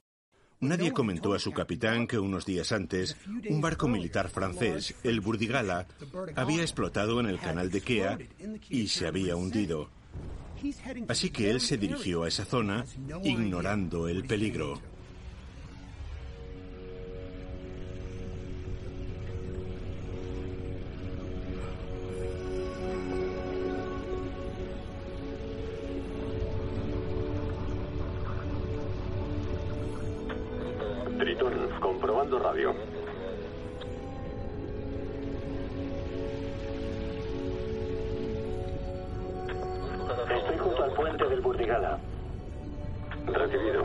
Nadie comentó a su capitán que unos días antes, un barco militar francés, el Burdigala, había explotado en el canal de Kea y se había hundido. Así que él se dirigió a esa zona, ignorando el peligro. Al puente del Burdigala. Recibido.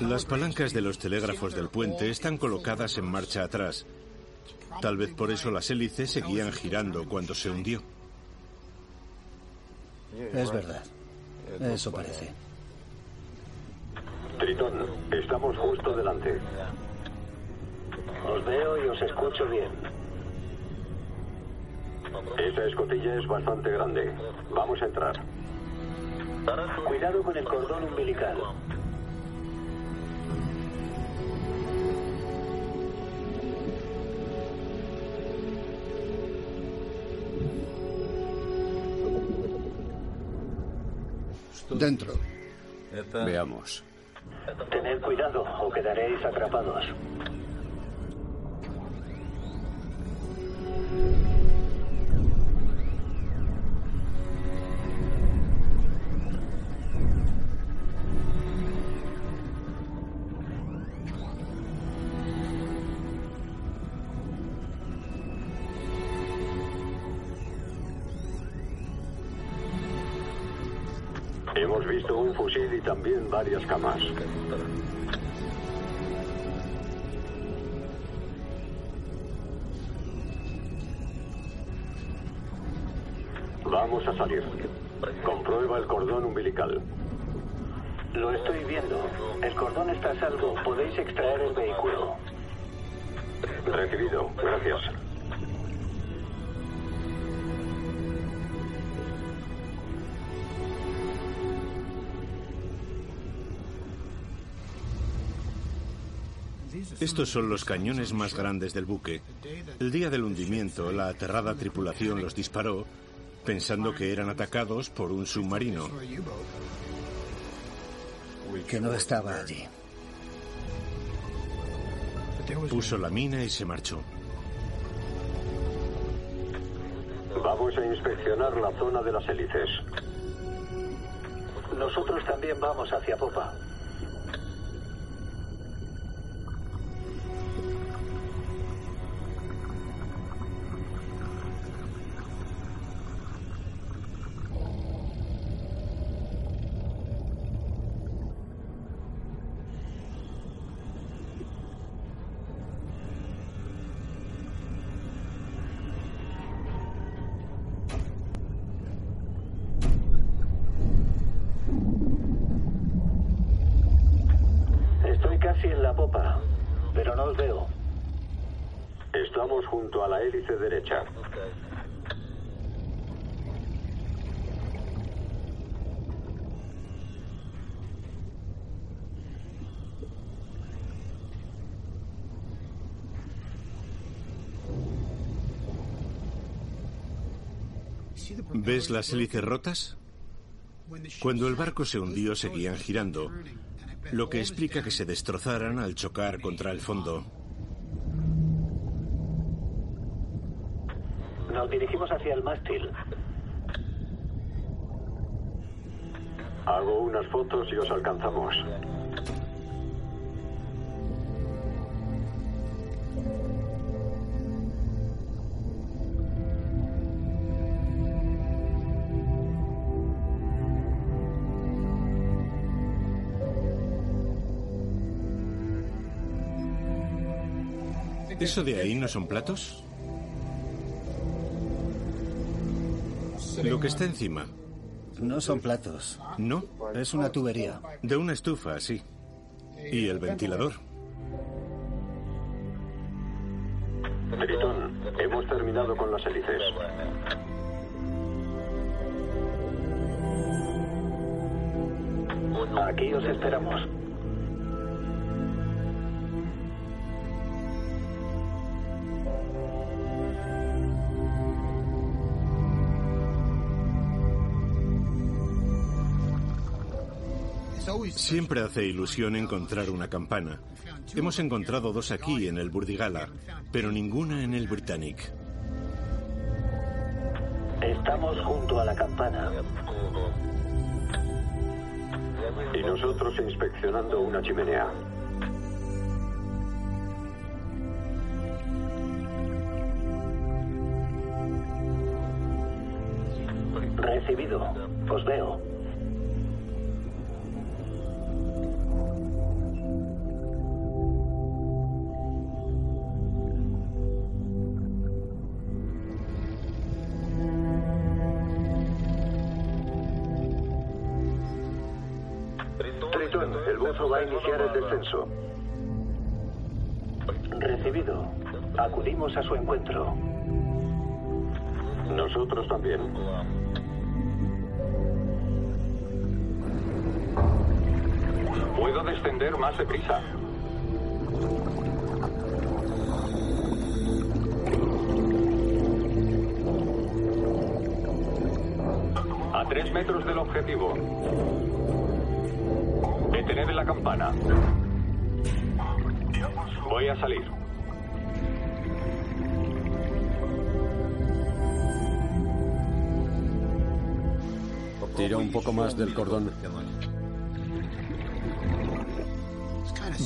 Las palancas de los telégrafos del puente están colocadas en marcha atrás. Tal vez por eso las hélices seguían girando cuando se hundió. Es verdad. Eso parece. Tritón, estamos justo delante. Os veo y os escucho bien. Esa escotilla es bastante grande. Vamos a entrar. Cuidado con el cordón umbilical. Dentro. Veamos. Tened cuidado o quedaréis atrapados. Varias camas. Vamos a salir. Comprueba el cordón umbilical. Lo estoy viendo. El cordón está a salvo. Podéis extraer el vehículo. Recibido. Gracias. Estos son los cañones más grandes del buque. El día del hundimiento, la aterrada tripulación los disparó pensando que eran atacados por un submarino. Que no estaba allí. Puso la mina y se marchó. Vamos a inspeccionar la zona de las hélices. Nosotros también vamos hacia popa. La hélice derecha. ¿Ves las hélices rotas? Cuando el barco se hundió seguían girando, lo que explica que se destrozaran al chocar contra el fondo. Nos dirigimos hacia el mástil. Hago unas fotos y os alcanzamos. ¿Eso de ahí no son platos? Lo que está encima. No son platos. ¿No? Es una tubería. De una estufa, sí. ¿Y el ventilador? Tritón, hemos terminado con las hélices. Aquí os esperamos. Siempre hace ilusión encontrar una campana. Hemos encontrado dos aquí en el Burdigala, pero ninguna en el Britannic. Estamos junto a la campana. Y nosotros inspeccionando una chimenea. Recibido. Os veo. A su encuentro. Nosotros también. Puedo descender más deprisa. A tres metros del objetivo. Detened la campana. Voy a salir. Tira un poco más del cordón.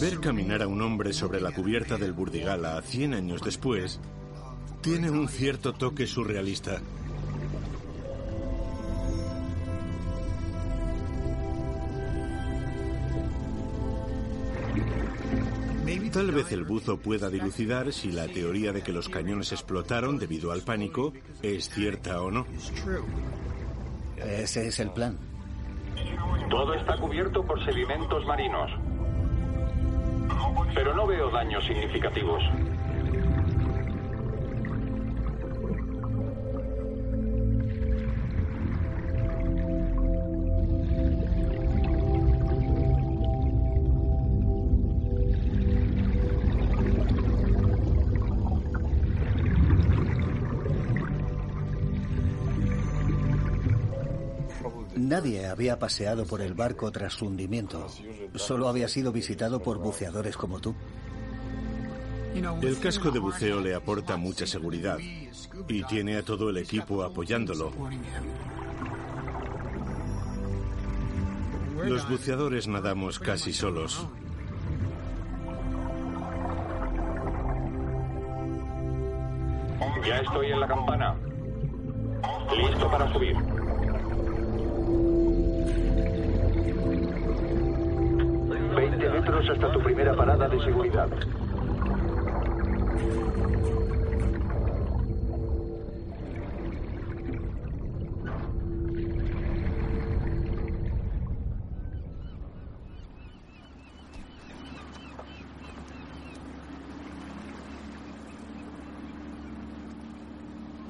Ver caminar a un hombre sobre la cubierta del Burdigala 100 años después tiene un cierto toque surrealista. Tal vez el buzo pueda dilucidar si la teoría de que los cañones explotaron debido al pánico es cierta o no. Ese es el plan. Todo está cubierto por sedimentos marinos. Pero no veo daños significativos. Nadie había paseado por el barco tras su hundimiento. Solo había sido visitado por buceadores como tú. El casco de buceo le aporta mucha seguridad y tiene a todo el equipo apoyándolo. Los buceadores nadamos casi solos. Ya estoy en la campana. Listo para subir. Hasta tu primera parada de seguridad.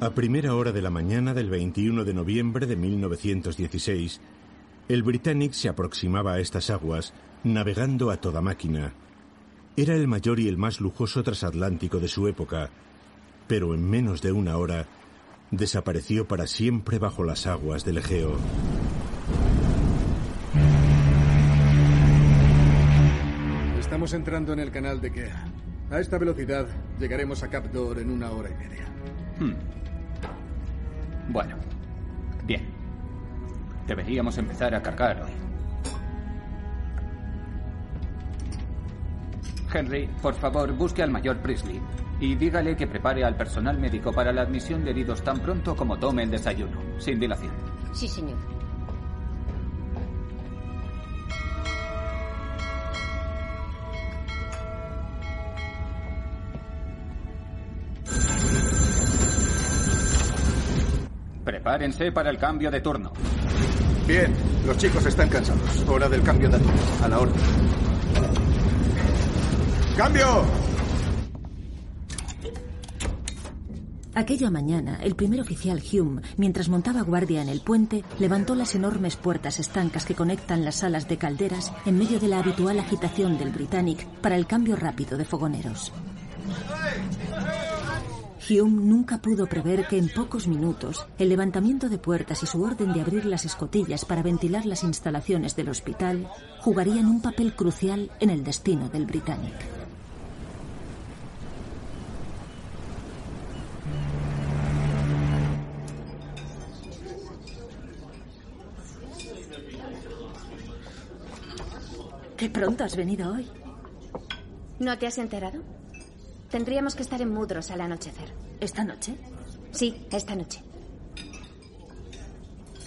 A primera hora de la mañana del 21 de noviembre de 1916, el Britannic se aproximaba a estas aguas, navegando a toda máquina. Era el mayor y el más lujoso transatlántico de su época, pero en menos de una hora desapareció para siempre bajo las aguas del Egeo. Estamos entrando en el canal de Kea. A esta velocidad llegaremos a Cap d'Or en una hora y media. Hmm. Bueno, bien. Deberíamos empezar a cargar hoy. Henry, por favor, busque al mayor Priestley y dígale que prepare al personal médico para la admisión de heridos tan pronto como tome el desayuno, sin dilación. Sí, señor. Prepárense para el cambio de turno. Bien, los chicos están cansados. Hora del cambio de turno. A la orden. ¡Cambio! Aquella mañana, el primer oficial Hume, mientras montaba guardia en el puente, levantó las enormes puertas estancas que conectan las salas de calderas en medio de la habitual agitación del Britannic para el cambio rápido de fogoneros. Hume nunca pudo prever que en pocos minutos el levantamiento de puertas y su orden de abrir las escotillas para ventilar las instalaciones del hospital jugarían un papel crucial en el destino del Britannic. Qué pronto has venido hoy. ¿No te has enterado? Tendríamos que estar en Mudros al anochecer. ¿Esta noche? Sí, esta noche.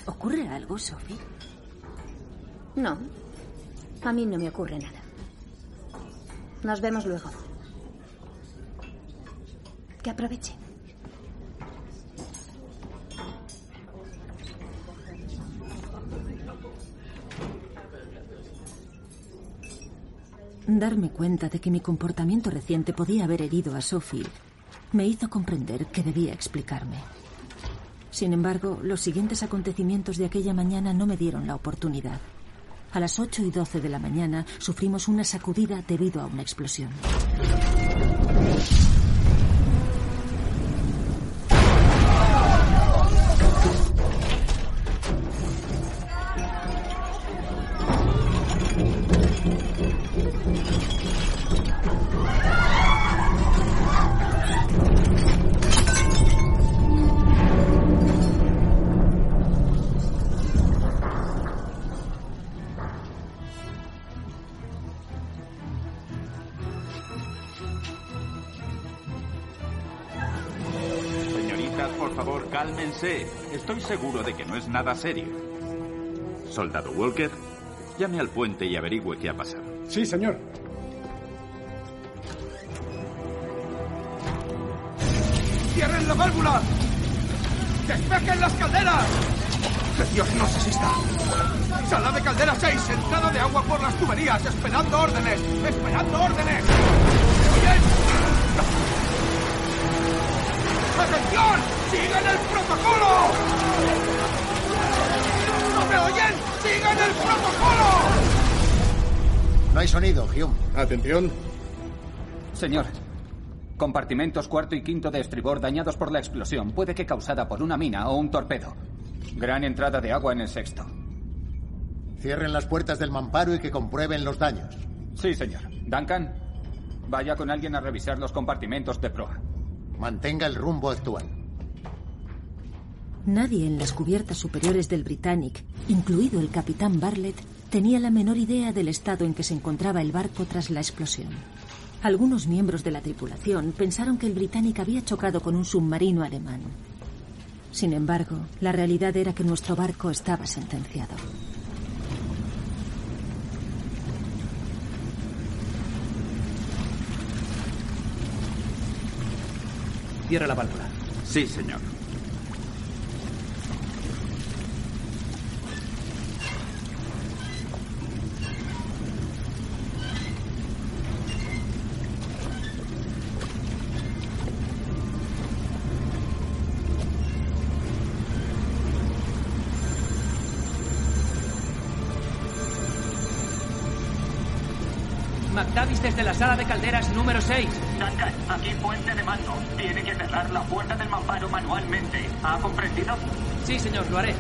¿Ocurre algo, Sophie? No. A mí no me ocurre nada. Nos vemos luego. Que aproveche. Darme cuenta de que mi comportamiento reciente podía haber herido a Sophie me hizo comprender que debía explicarme. Sin embargo, los siguientes acontecimientos de aquella mañana no me dieron la oportunidad. A las 8 y 12 de la mañana sufrimos una sacudida debido a una explosión. Cálmense. Estoy seguro de que no es nada serio. Soldado Walker, llame al puente y averigüe qué ha pasado. Sí, señor. ¡Cierren la válvula! ¡Despejen las calderas! ¡Que Dios nos asista! ¡Sala de caldera 6! ¡Entrada de agua por las tuberías! ¡Esperando órdenes! ¡Esperando órdenes! ¿Me oyen? ¡Atención! ¡Sigan el protocolo! ¿Me oyen? ¡Sigan el protocolo! No hay sonido, Hume. Atención. Señor, compartimentos cuarto y quinto de estribor dañados por la explosión, puede que causada por una mina o un torpedo. Gran entrada de agua en el sexto. Cierren las puertas del mamparo y que comprueben los daños. Sí, señor. Duncan, vaya con alguien a revisar los compartimentos de proa. Mantenga el rumbo actual. Nadie en las cubiertas superiores del Britannic, incluido el capitán Bartlett, tenía la menor idea del estado en que se encontraba el barco tras la explosión. Algunos miembros de la tripulación pensaron que el Britannic había chocado con un submarino alemán. Sin embargo, la realidad era que nuestro barco estaba sentenciado. Cierra la válvula. Sí, señor. Sala de calderas número 6. Duncan, aquí puente de mando. Tiene que cerrar la puerta del mamparo manualmente. ¿Ha comprendido? Sí, señor, lo haré.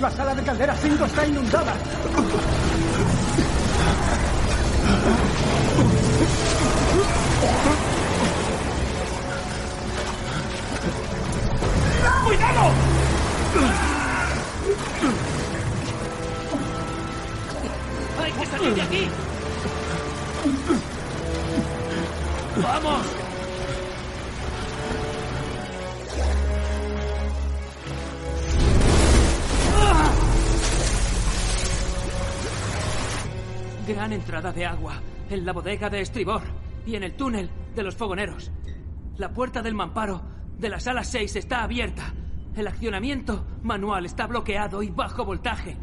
La sala de calderas 5 está inundada. Entrada de agua en la bodega de estribor y en el túnel de los fogoneros. La puerta del mamparo de la sala 6 está abierta. El accionamiento manual está bloqueado y bajo voltaje.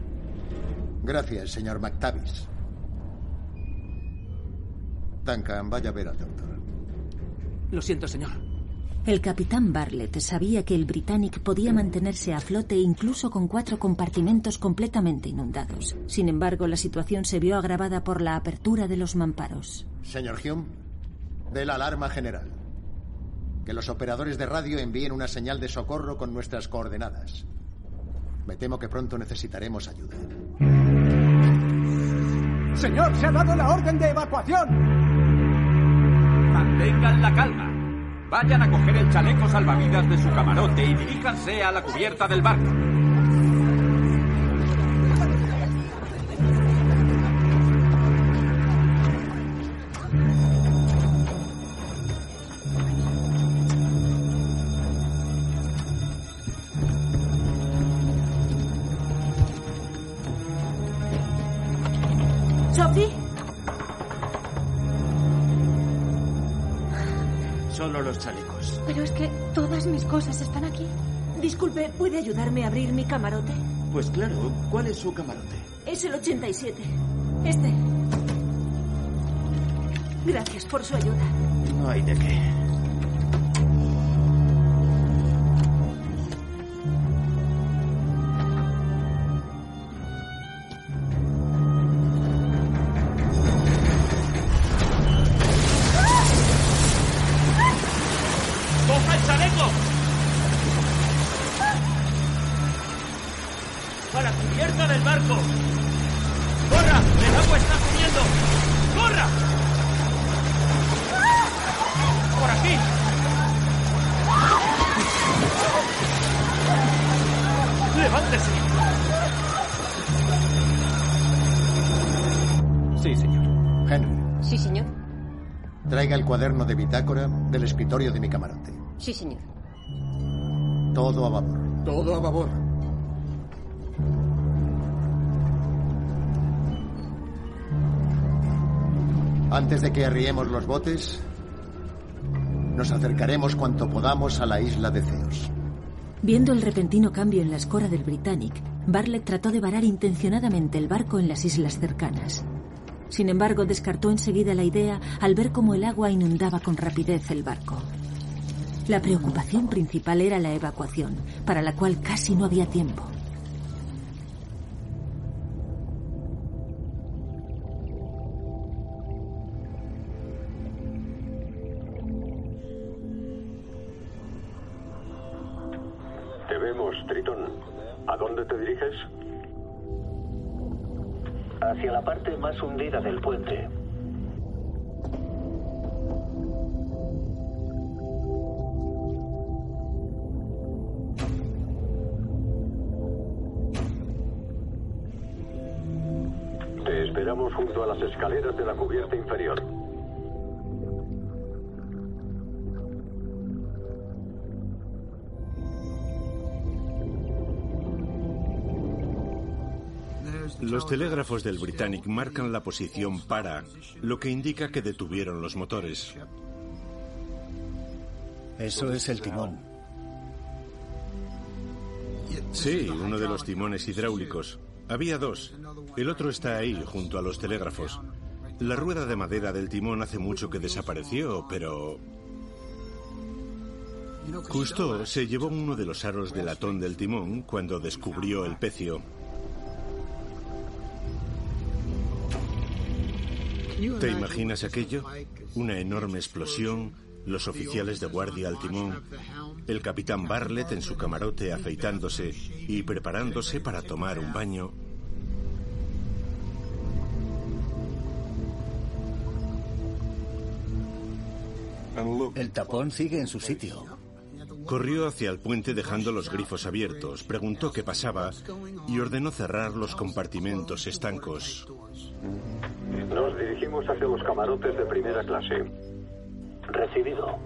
Gracias, señor McTavish. Duncan, vaya a ver al doctor. Lo siento, señor. El capitán Bartlett sabía que el Britannic podía mantenerse a flote incluso con cuatro compartimentos completamente inundados. Sin embargo, la situación se vio agravada por la apertura de los mamparos. Señor Hume, dé la alarma general. Que los operadores de radio envíen una señal de socorro con nuestras coordenadas. Me temo que pronto necesitaremos ayuda. Señor, se ha dado la orden de evacuación. Mantengan la calma. Vayan a coger el chaleco salvavidas de su camarote y diríjanse a la cubierta del barco. Disculpe, ¿puede ayudarme a abrir mi camarote? Pues claro, ¿cuál es su camarote? Es el 87. Este. Gracias por su ayuda. No hay de qué. Cuaderno de bitácora del escritorio de mi camarote. Sí, señor. Todo a babor. Todo a babor. Antes de que arriemos los botes, nos acercaremos cuanto podamos a la isla de Ceos. Viendo el repentino cambio en la escora del Britannic, Bartlett trató de varar intencionadamente el barco en las islas cercanas. Sin embargo, descartó enseguida la idea al ver cómo el agua inundaba con rapidez el barco. La preocupación principal era la evacuación, para la cual casi no había tiempo. Te vemos, Tritón. ¿A dónde te diriges? Hacia la parte más hundida del puente. Te esperamos junto a las escaleras de la cubierta inferior. Los telégrafos del Britannic marcan la posición para, lo que indica que detuvieron los motores. Eso es el timón. Sí, uno de los timones hidráulicos. Había dos. El otro está ahí, junto a los telégrafos. La rueda de madera del timón hace mucho que desapareció, pero... Cousteau se llevó uno de los aros de latón del timón cuando descubrió el pecio. ¿Te imaginas aquello? Una enorme explosión, los oficiales de guardia al timón, el capitán Bartlett en su camarote afeitándose y preparándose para tomar un baño. El tapón sigue en su sitio. Corrió hacia el puente dejando los grifos abiertos, preguntó qué pasaba y ordenó cerrar los compartimentos estancos. Nos dirigimos hacia los camarotes de primera clase. Recibido.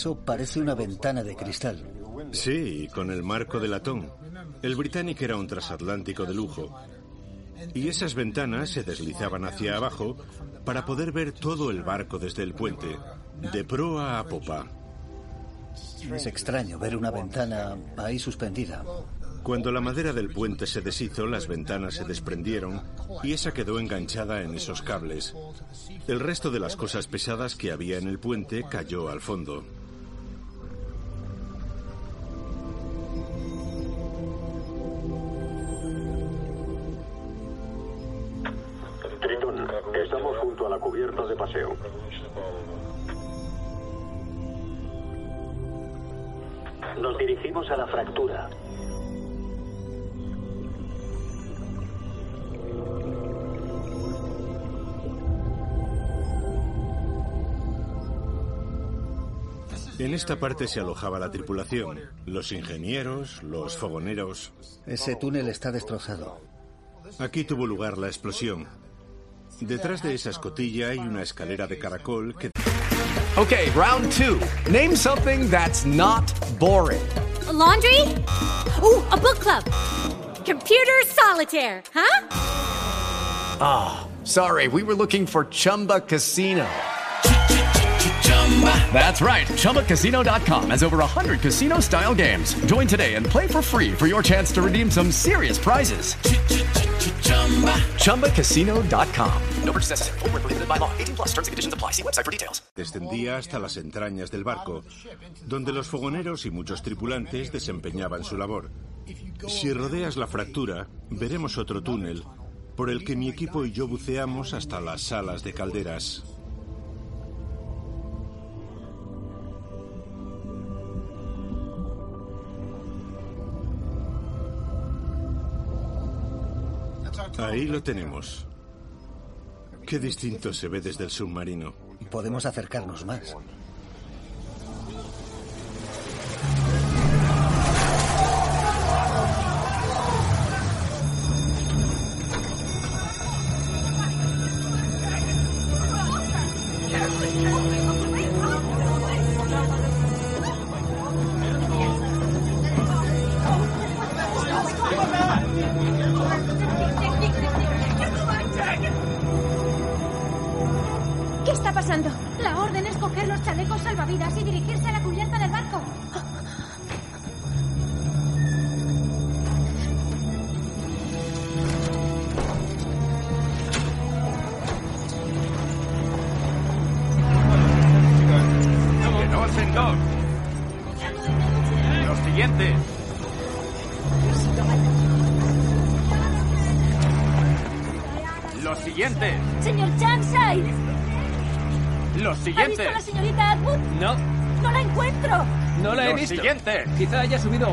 Eso parece una ventana de cristal. Sí, con el marco de latón. El Britannic era un transatlántico de lujo. Y esas ventanas se deslizaban hacia abajo para poder ver todo el barco desde el puente, de proa a popa. Es extraño ver una ventana ahí suspendida. Cuando la madera del puente se deshizo, las ventanas se desprendieron y esa quedó enganchada en esos cables. El resto de las cosas pesadas que había en el puente cayó al fondo. Nos dirigimos a la fractura. En esta parte se alojaba la tripulación, los ingenieros, los fogoneros. Ese túnel está destrozado. Aquí tuvo lugar la explosión. Detrás de esa escotilla hay una escalera de caracol que... Okay, round two. Name something that's not boring. A laundry? Ooh, a book club. Computer solitaire, huh? Ah, sorry, we were looking for Chumba Casino. That's right. ChumbaCasino.com has over 100 casino style games. Join today and play for free for your chance to redeem some serious prizes. ChumbaCasino.com. No purchase necessary. Where prohibited by law. 18 plus terms and conditions apply. See website for details. Descendía hasta las entrañas del barco, donde los fogoneros y muchos tripulantes desempeñaban su labor. Si rodeas la fractura, veremos otro túnel, por el que mi equipo y yo buceamos hasta las salas de calderas. Ahí lo tenemos. Qué distinto se ve desde el submarino. Podemos acercarnos más.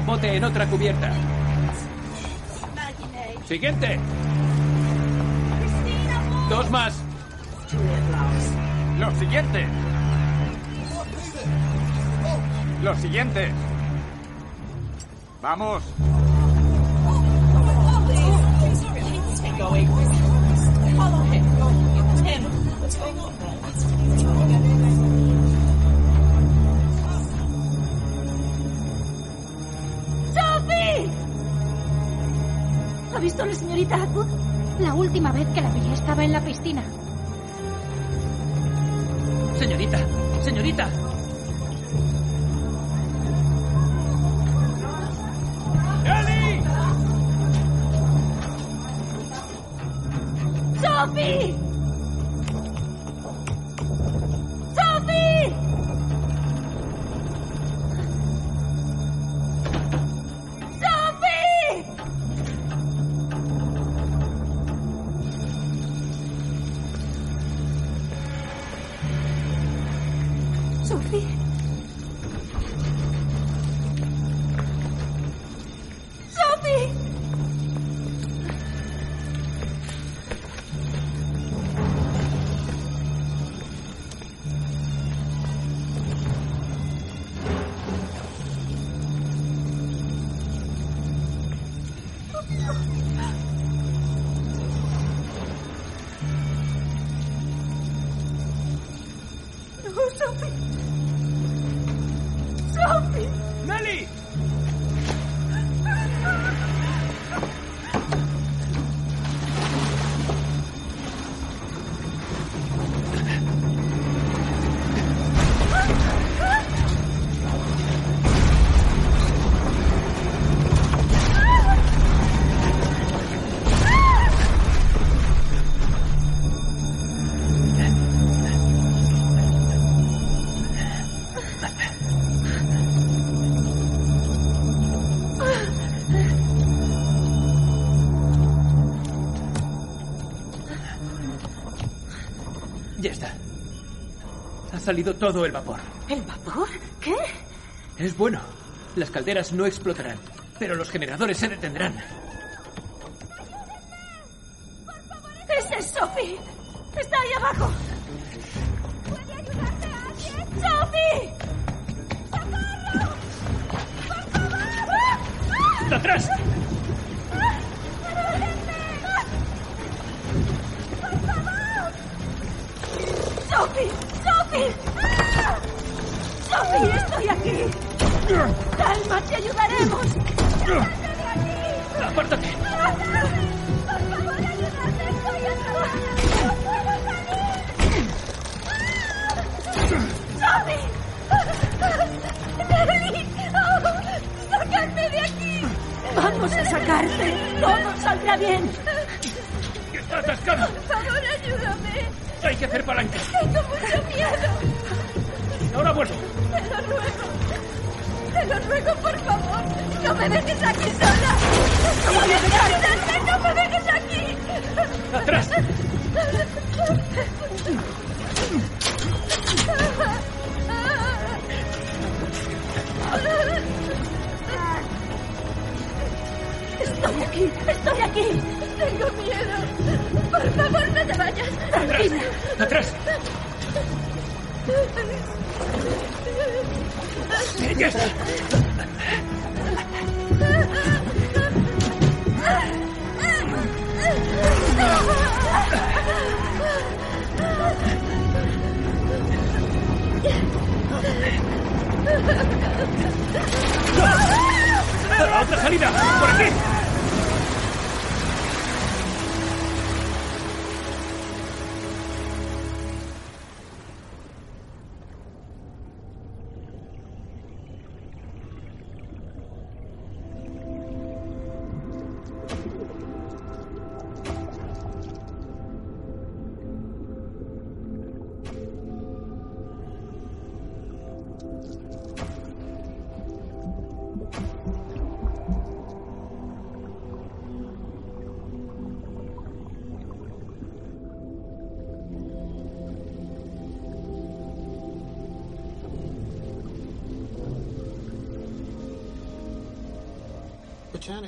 bote en otra cubierta. Siguiente. Dos más. Lo siguiente. Lo siguiente. Vamos. La última vez que la vi estaba en la piscina. Señorita, señorita, salido todo el vapor. ¿El vapor? ¿Qué? Es bueno. Las calderas no explotarán, pero los generadores se detendrán.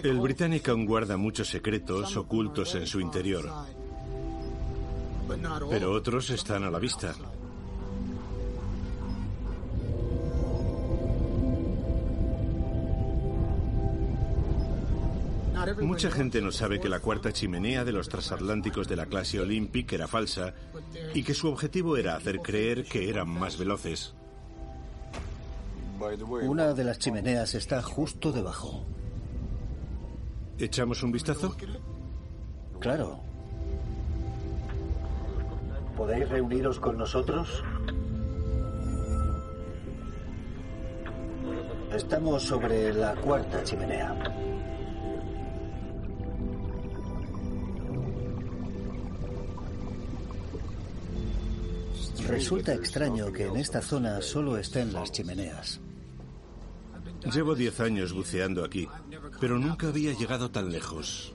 El Britannic aún guarda muchos secretos ocultos en su interior, pero otros están a la vista. Mucha gente no sabe que la cuarta chimenea de los transatlánticos de la clase Olympic era falsa y que su objetivo era hacer creer que eran más veloces. Una de las chimeneas está justo debajo. ¿Echamos un vistazo? Claro. ¿Podéis reuniros con nosotros? Estamos sobre la cuarta chimenea. Resulta extraño que en esta zona solo estén las chimeneas. Llevo diez años buceando aquí, pero nunca había llegado tan lejos.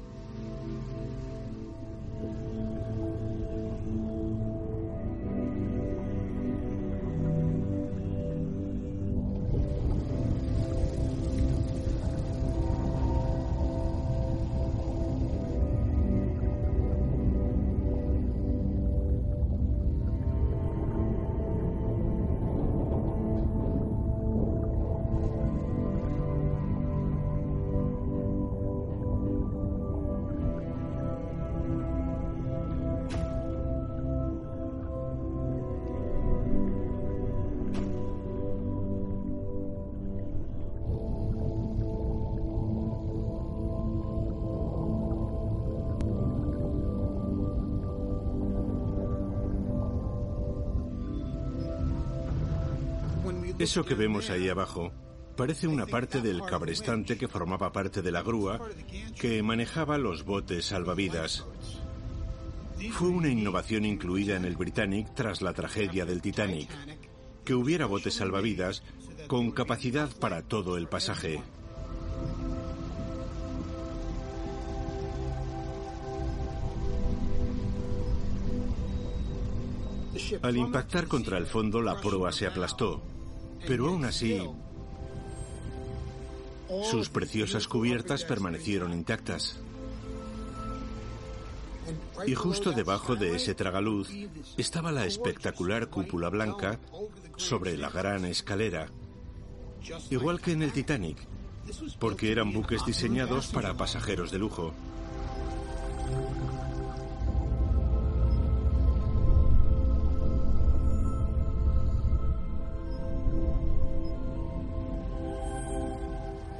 Eso que vemos ahí abajo parece una parte del cabrestante que formaba parte de la grúa que manejaba los botes salvavidas. Fue una innovación incluida en el Britannic tras la tragedia del Titanic, que hubiera botes salvavidas con capacidad para todo el pasaje. Al impactar contra el fondo, la proa se aplastó, pero aún así, sus preciosas cubiertas permanecieron intactas. Y justo debajo de ese tragaluz estaba la espectacular cúpula blanca sobre la gran escalera, igual que en el Titanic, porque eran buques diseñados para pasajeros de lujo.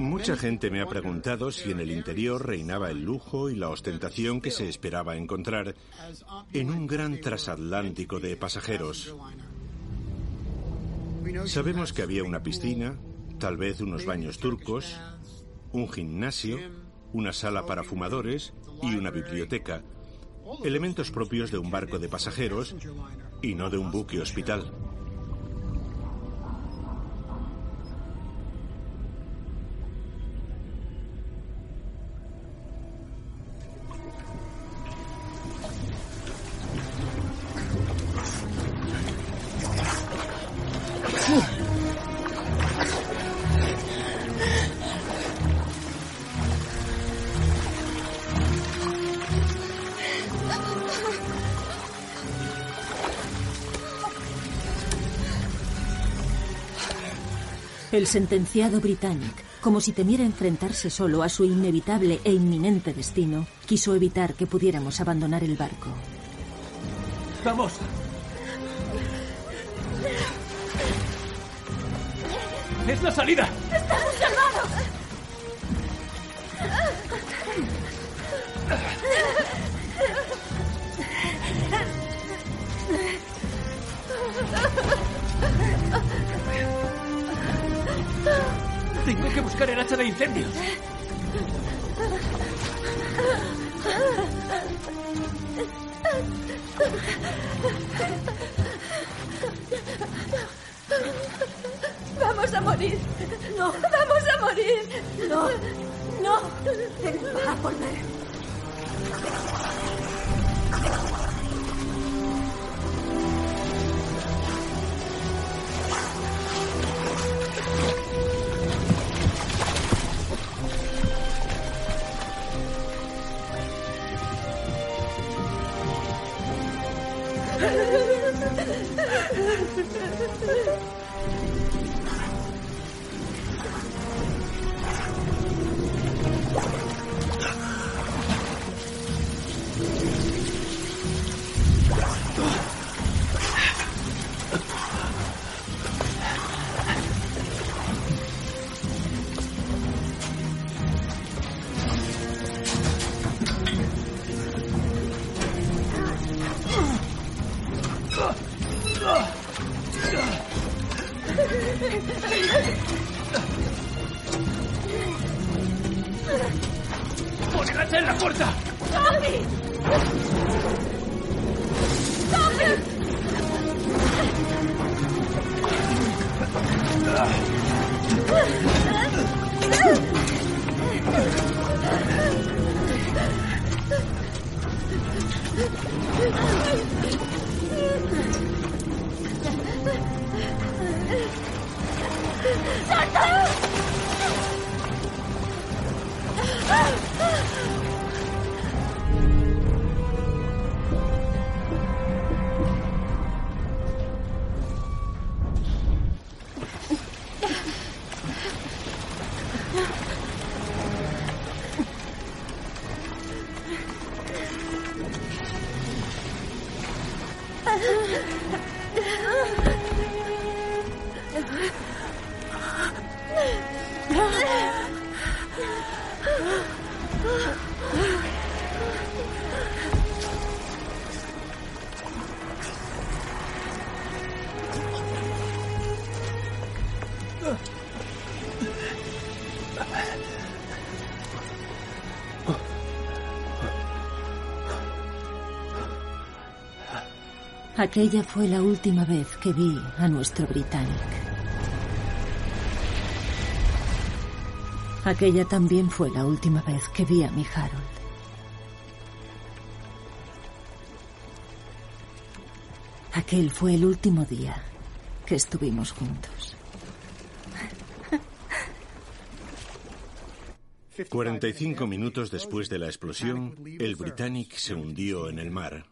Mucha gente me ha preguntado si en el interior reinaba el lujo y la ostentación que se esperaba encontrar en un gran transatlántico de pasajeros. Sabemos que había una piscina, tal vez unos baños turcos, un gimnasio, una sala para fumadores y una biblioteca, elementos propios de un barco de pasajeros y no de un buque hospital. Sentenciado Britannic, como si temiera enfrentarse solo a su inevitable e inminente destino, quiso evitar que pudiéramos abandonar el barco. ¡Vamos! ¡Es la salida! ¡Estamos de incendios. Aquella fue la última vez que vi a nuestro Britannic. Aquella también fue la última vez que vi a mi Harold. Aquel fue el último día que estuvimos juntos. 45 minutos después de la explosión, el Britannic se hundió en el mar.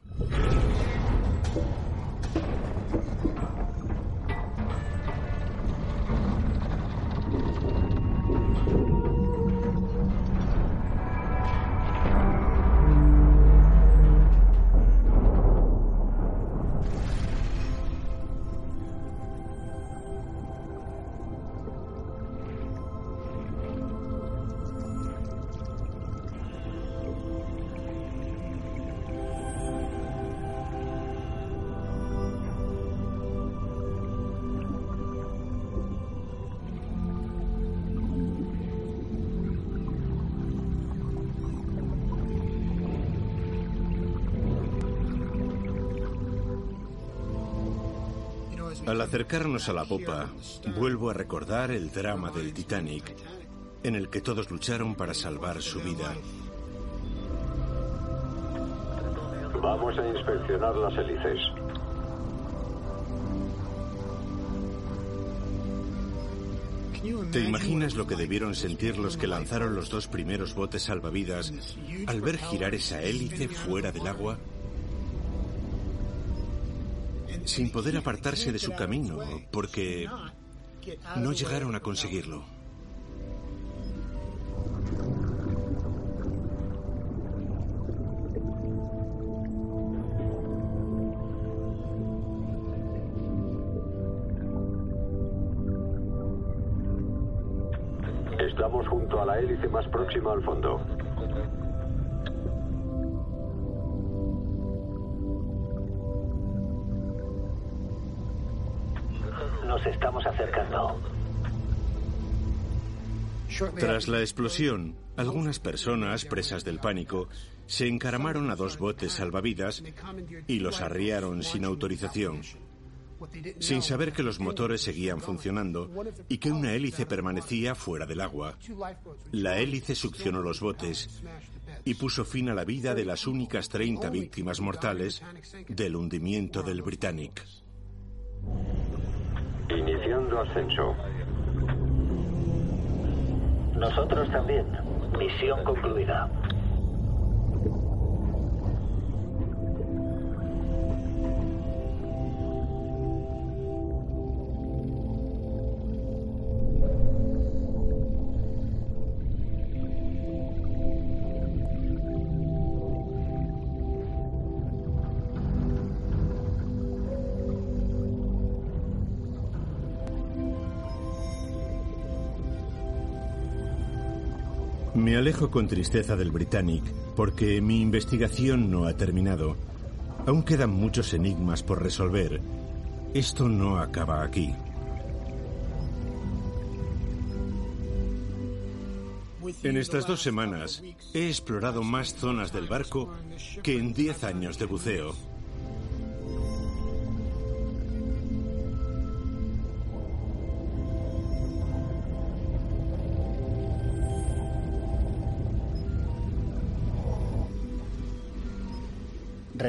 Acercarnos a la popa, vuelvo a recordar el drama del Titanic, en el que todos lucharon para salvar su vida. Vamos a inspeccionar las hélices. ¿Te imaginas lo que debieron sentir los que lanzaron los dos primeros botes salvavidas al ver girar esa hélice fuera del agua? Sin poder apartarse de su camino, porque no llegaron a conseguirlo. Estamos junto a la hélice más próxima al fondo. Estamos acercando. Tras la explosión, algunas personas, presas del pánico, se encaramaron a dos botes salvavidas y los arriaron sin autorización, sin saber que los motores seguían funcionando y que una hélice permanecía fuera del agua. La hélice succionó los botes y puso fin a la vida de las únicas 30 víctimas mortales del hundimiento del Britannic. Iniciando ascenso. Nosotros también. Misión concluida. Me alejo con tristeza del Britannic porque mi investigación no ha terminado. Aún quedan muchos enigmas por resolver. Esto no acaba aquí. En estas dos semanas he explorado más zonas del barco que en 10 años de buceo.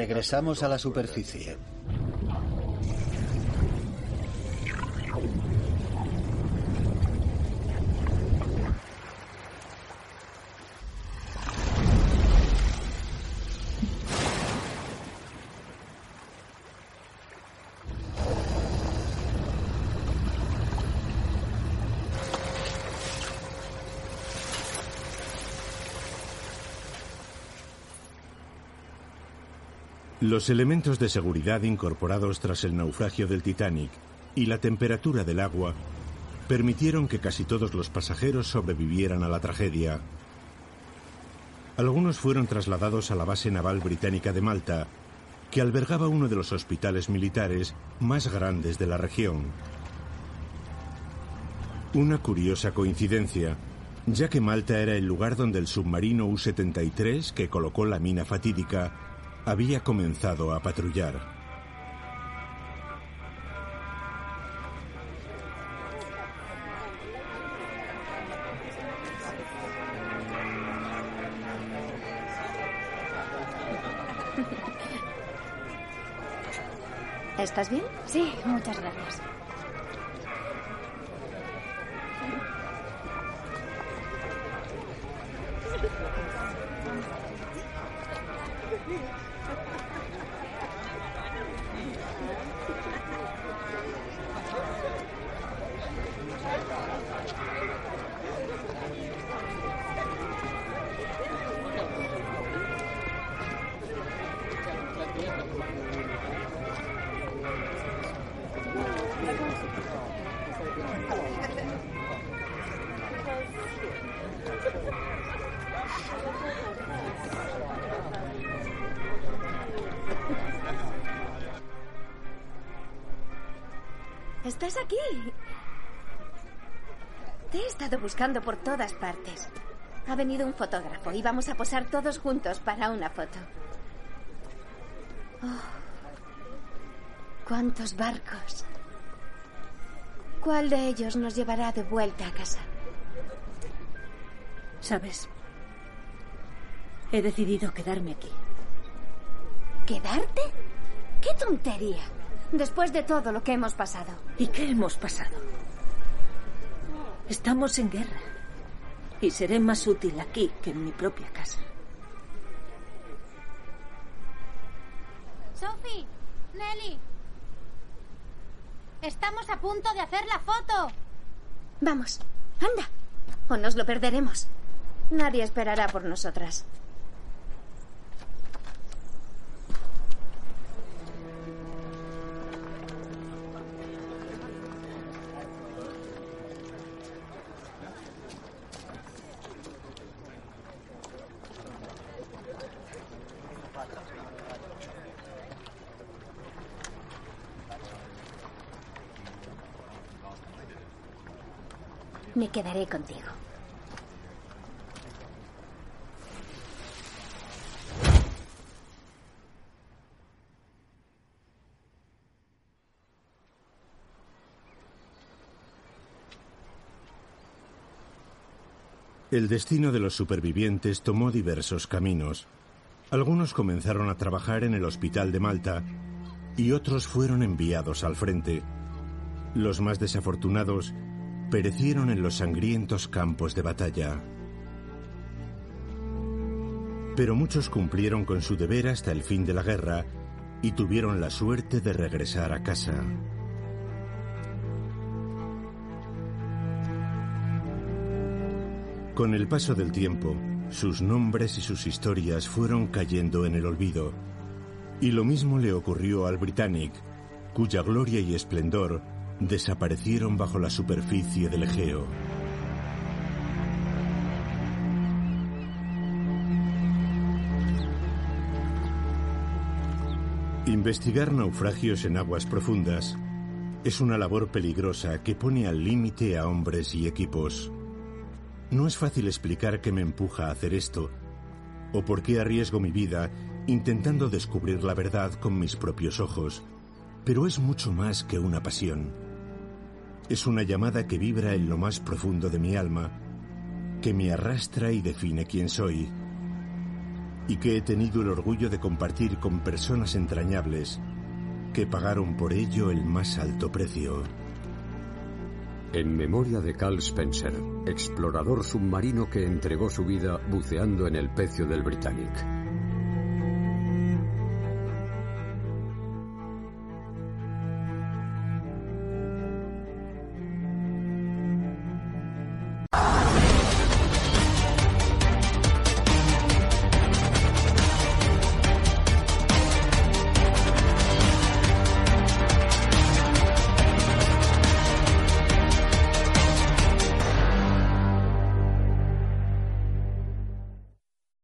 Regresamos a la superficie. Los elementos de seguridad incorporados tras el naufragio del Titanic y la temperatura del agua permitieron que casi todos los pasajeros sobrevivieran a la tragedia. Algunos fueron trasladados a la base naval británica de Malta, que albergaba uno de los hospitales militares más grandes de la región. Una curiosa coincidencia, ya que Malta era el lugar donde el submarino U-73, que colocó la mina fatídica, había comenzado a patrullar. ¿Estás bien? Sí, muchas gracias. Buscando por todas partes. Ha venido un fotógrafo y vamos a posar todos juntos para una foto. Oh, ¿Cuántos barcos? ¿Cuál de ellos nos llevará de vuelta a casa? ¿Sabes? He decidido quedarme aquí. ¿Quedarte? ¡Qué tontería! Después de todo lo que hemos pasado. ¿Y qué hemos pasado? Estamos en guerra. Y seré más útil aquí que en mi propia casa. Sophie, Nelly. Estamos a punto de hacer la foto. Vamos, anda. O nos lo perderemos. Nadie esperará por nosotras. Quedaré contigo. El destino de los supervivientes tomó diversos caminos. Algunos comenzaron a trabajar en el hospital de Malta y otros fueron enviados al frente. Los más desafortunados perecieron en los sangrientos campos de batalla. Pero muchos cumplieron con su deber hasta el fin de la guerra y tuvieron la suerte de regresar a casa. Con el paso del tiempo, sus nombres y sus historias fueron cayendo en el olvido. Y lo mismo le ocurrió al Britannic, cuya gloria y esplendor desaparecieron bajo la superficie del Egeo. Investigar naufragios en aguas profundas es una labor peligrosa que pone al límite a hombres y equipos. No es fácil explicar qué me empuja a hacer esto o por qué arriesgo mi vida intentando descubrir la verdad con mis propios ojos, pero es mucho más que una pasión. Es una llamada que vibra en lo más profundo de mi alma, que me arrastra y define quién soy, y que he tenido el orgullo de compartir con personas entrañables que pagaron por ello el más alto precio. En memoria de Carl Spencer, explorador submarino que entregó su vida buceando en el pecio del Britannic.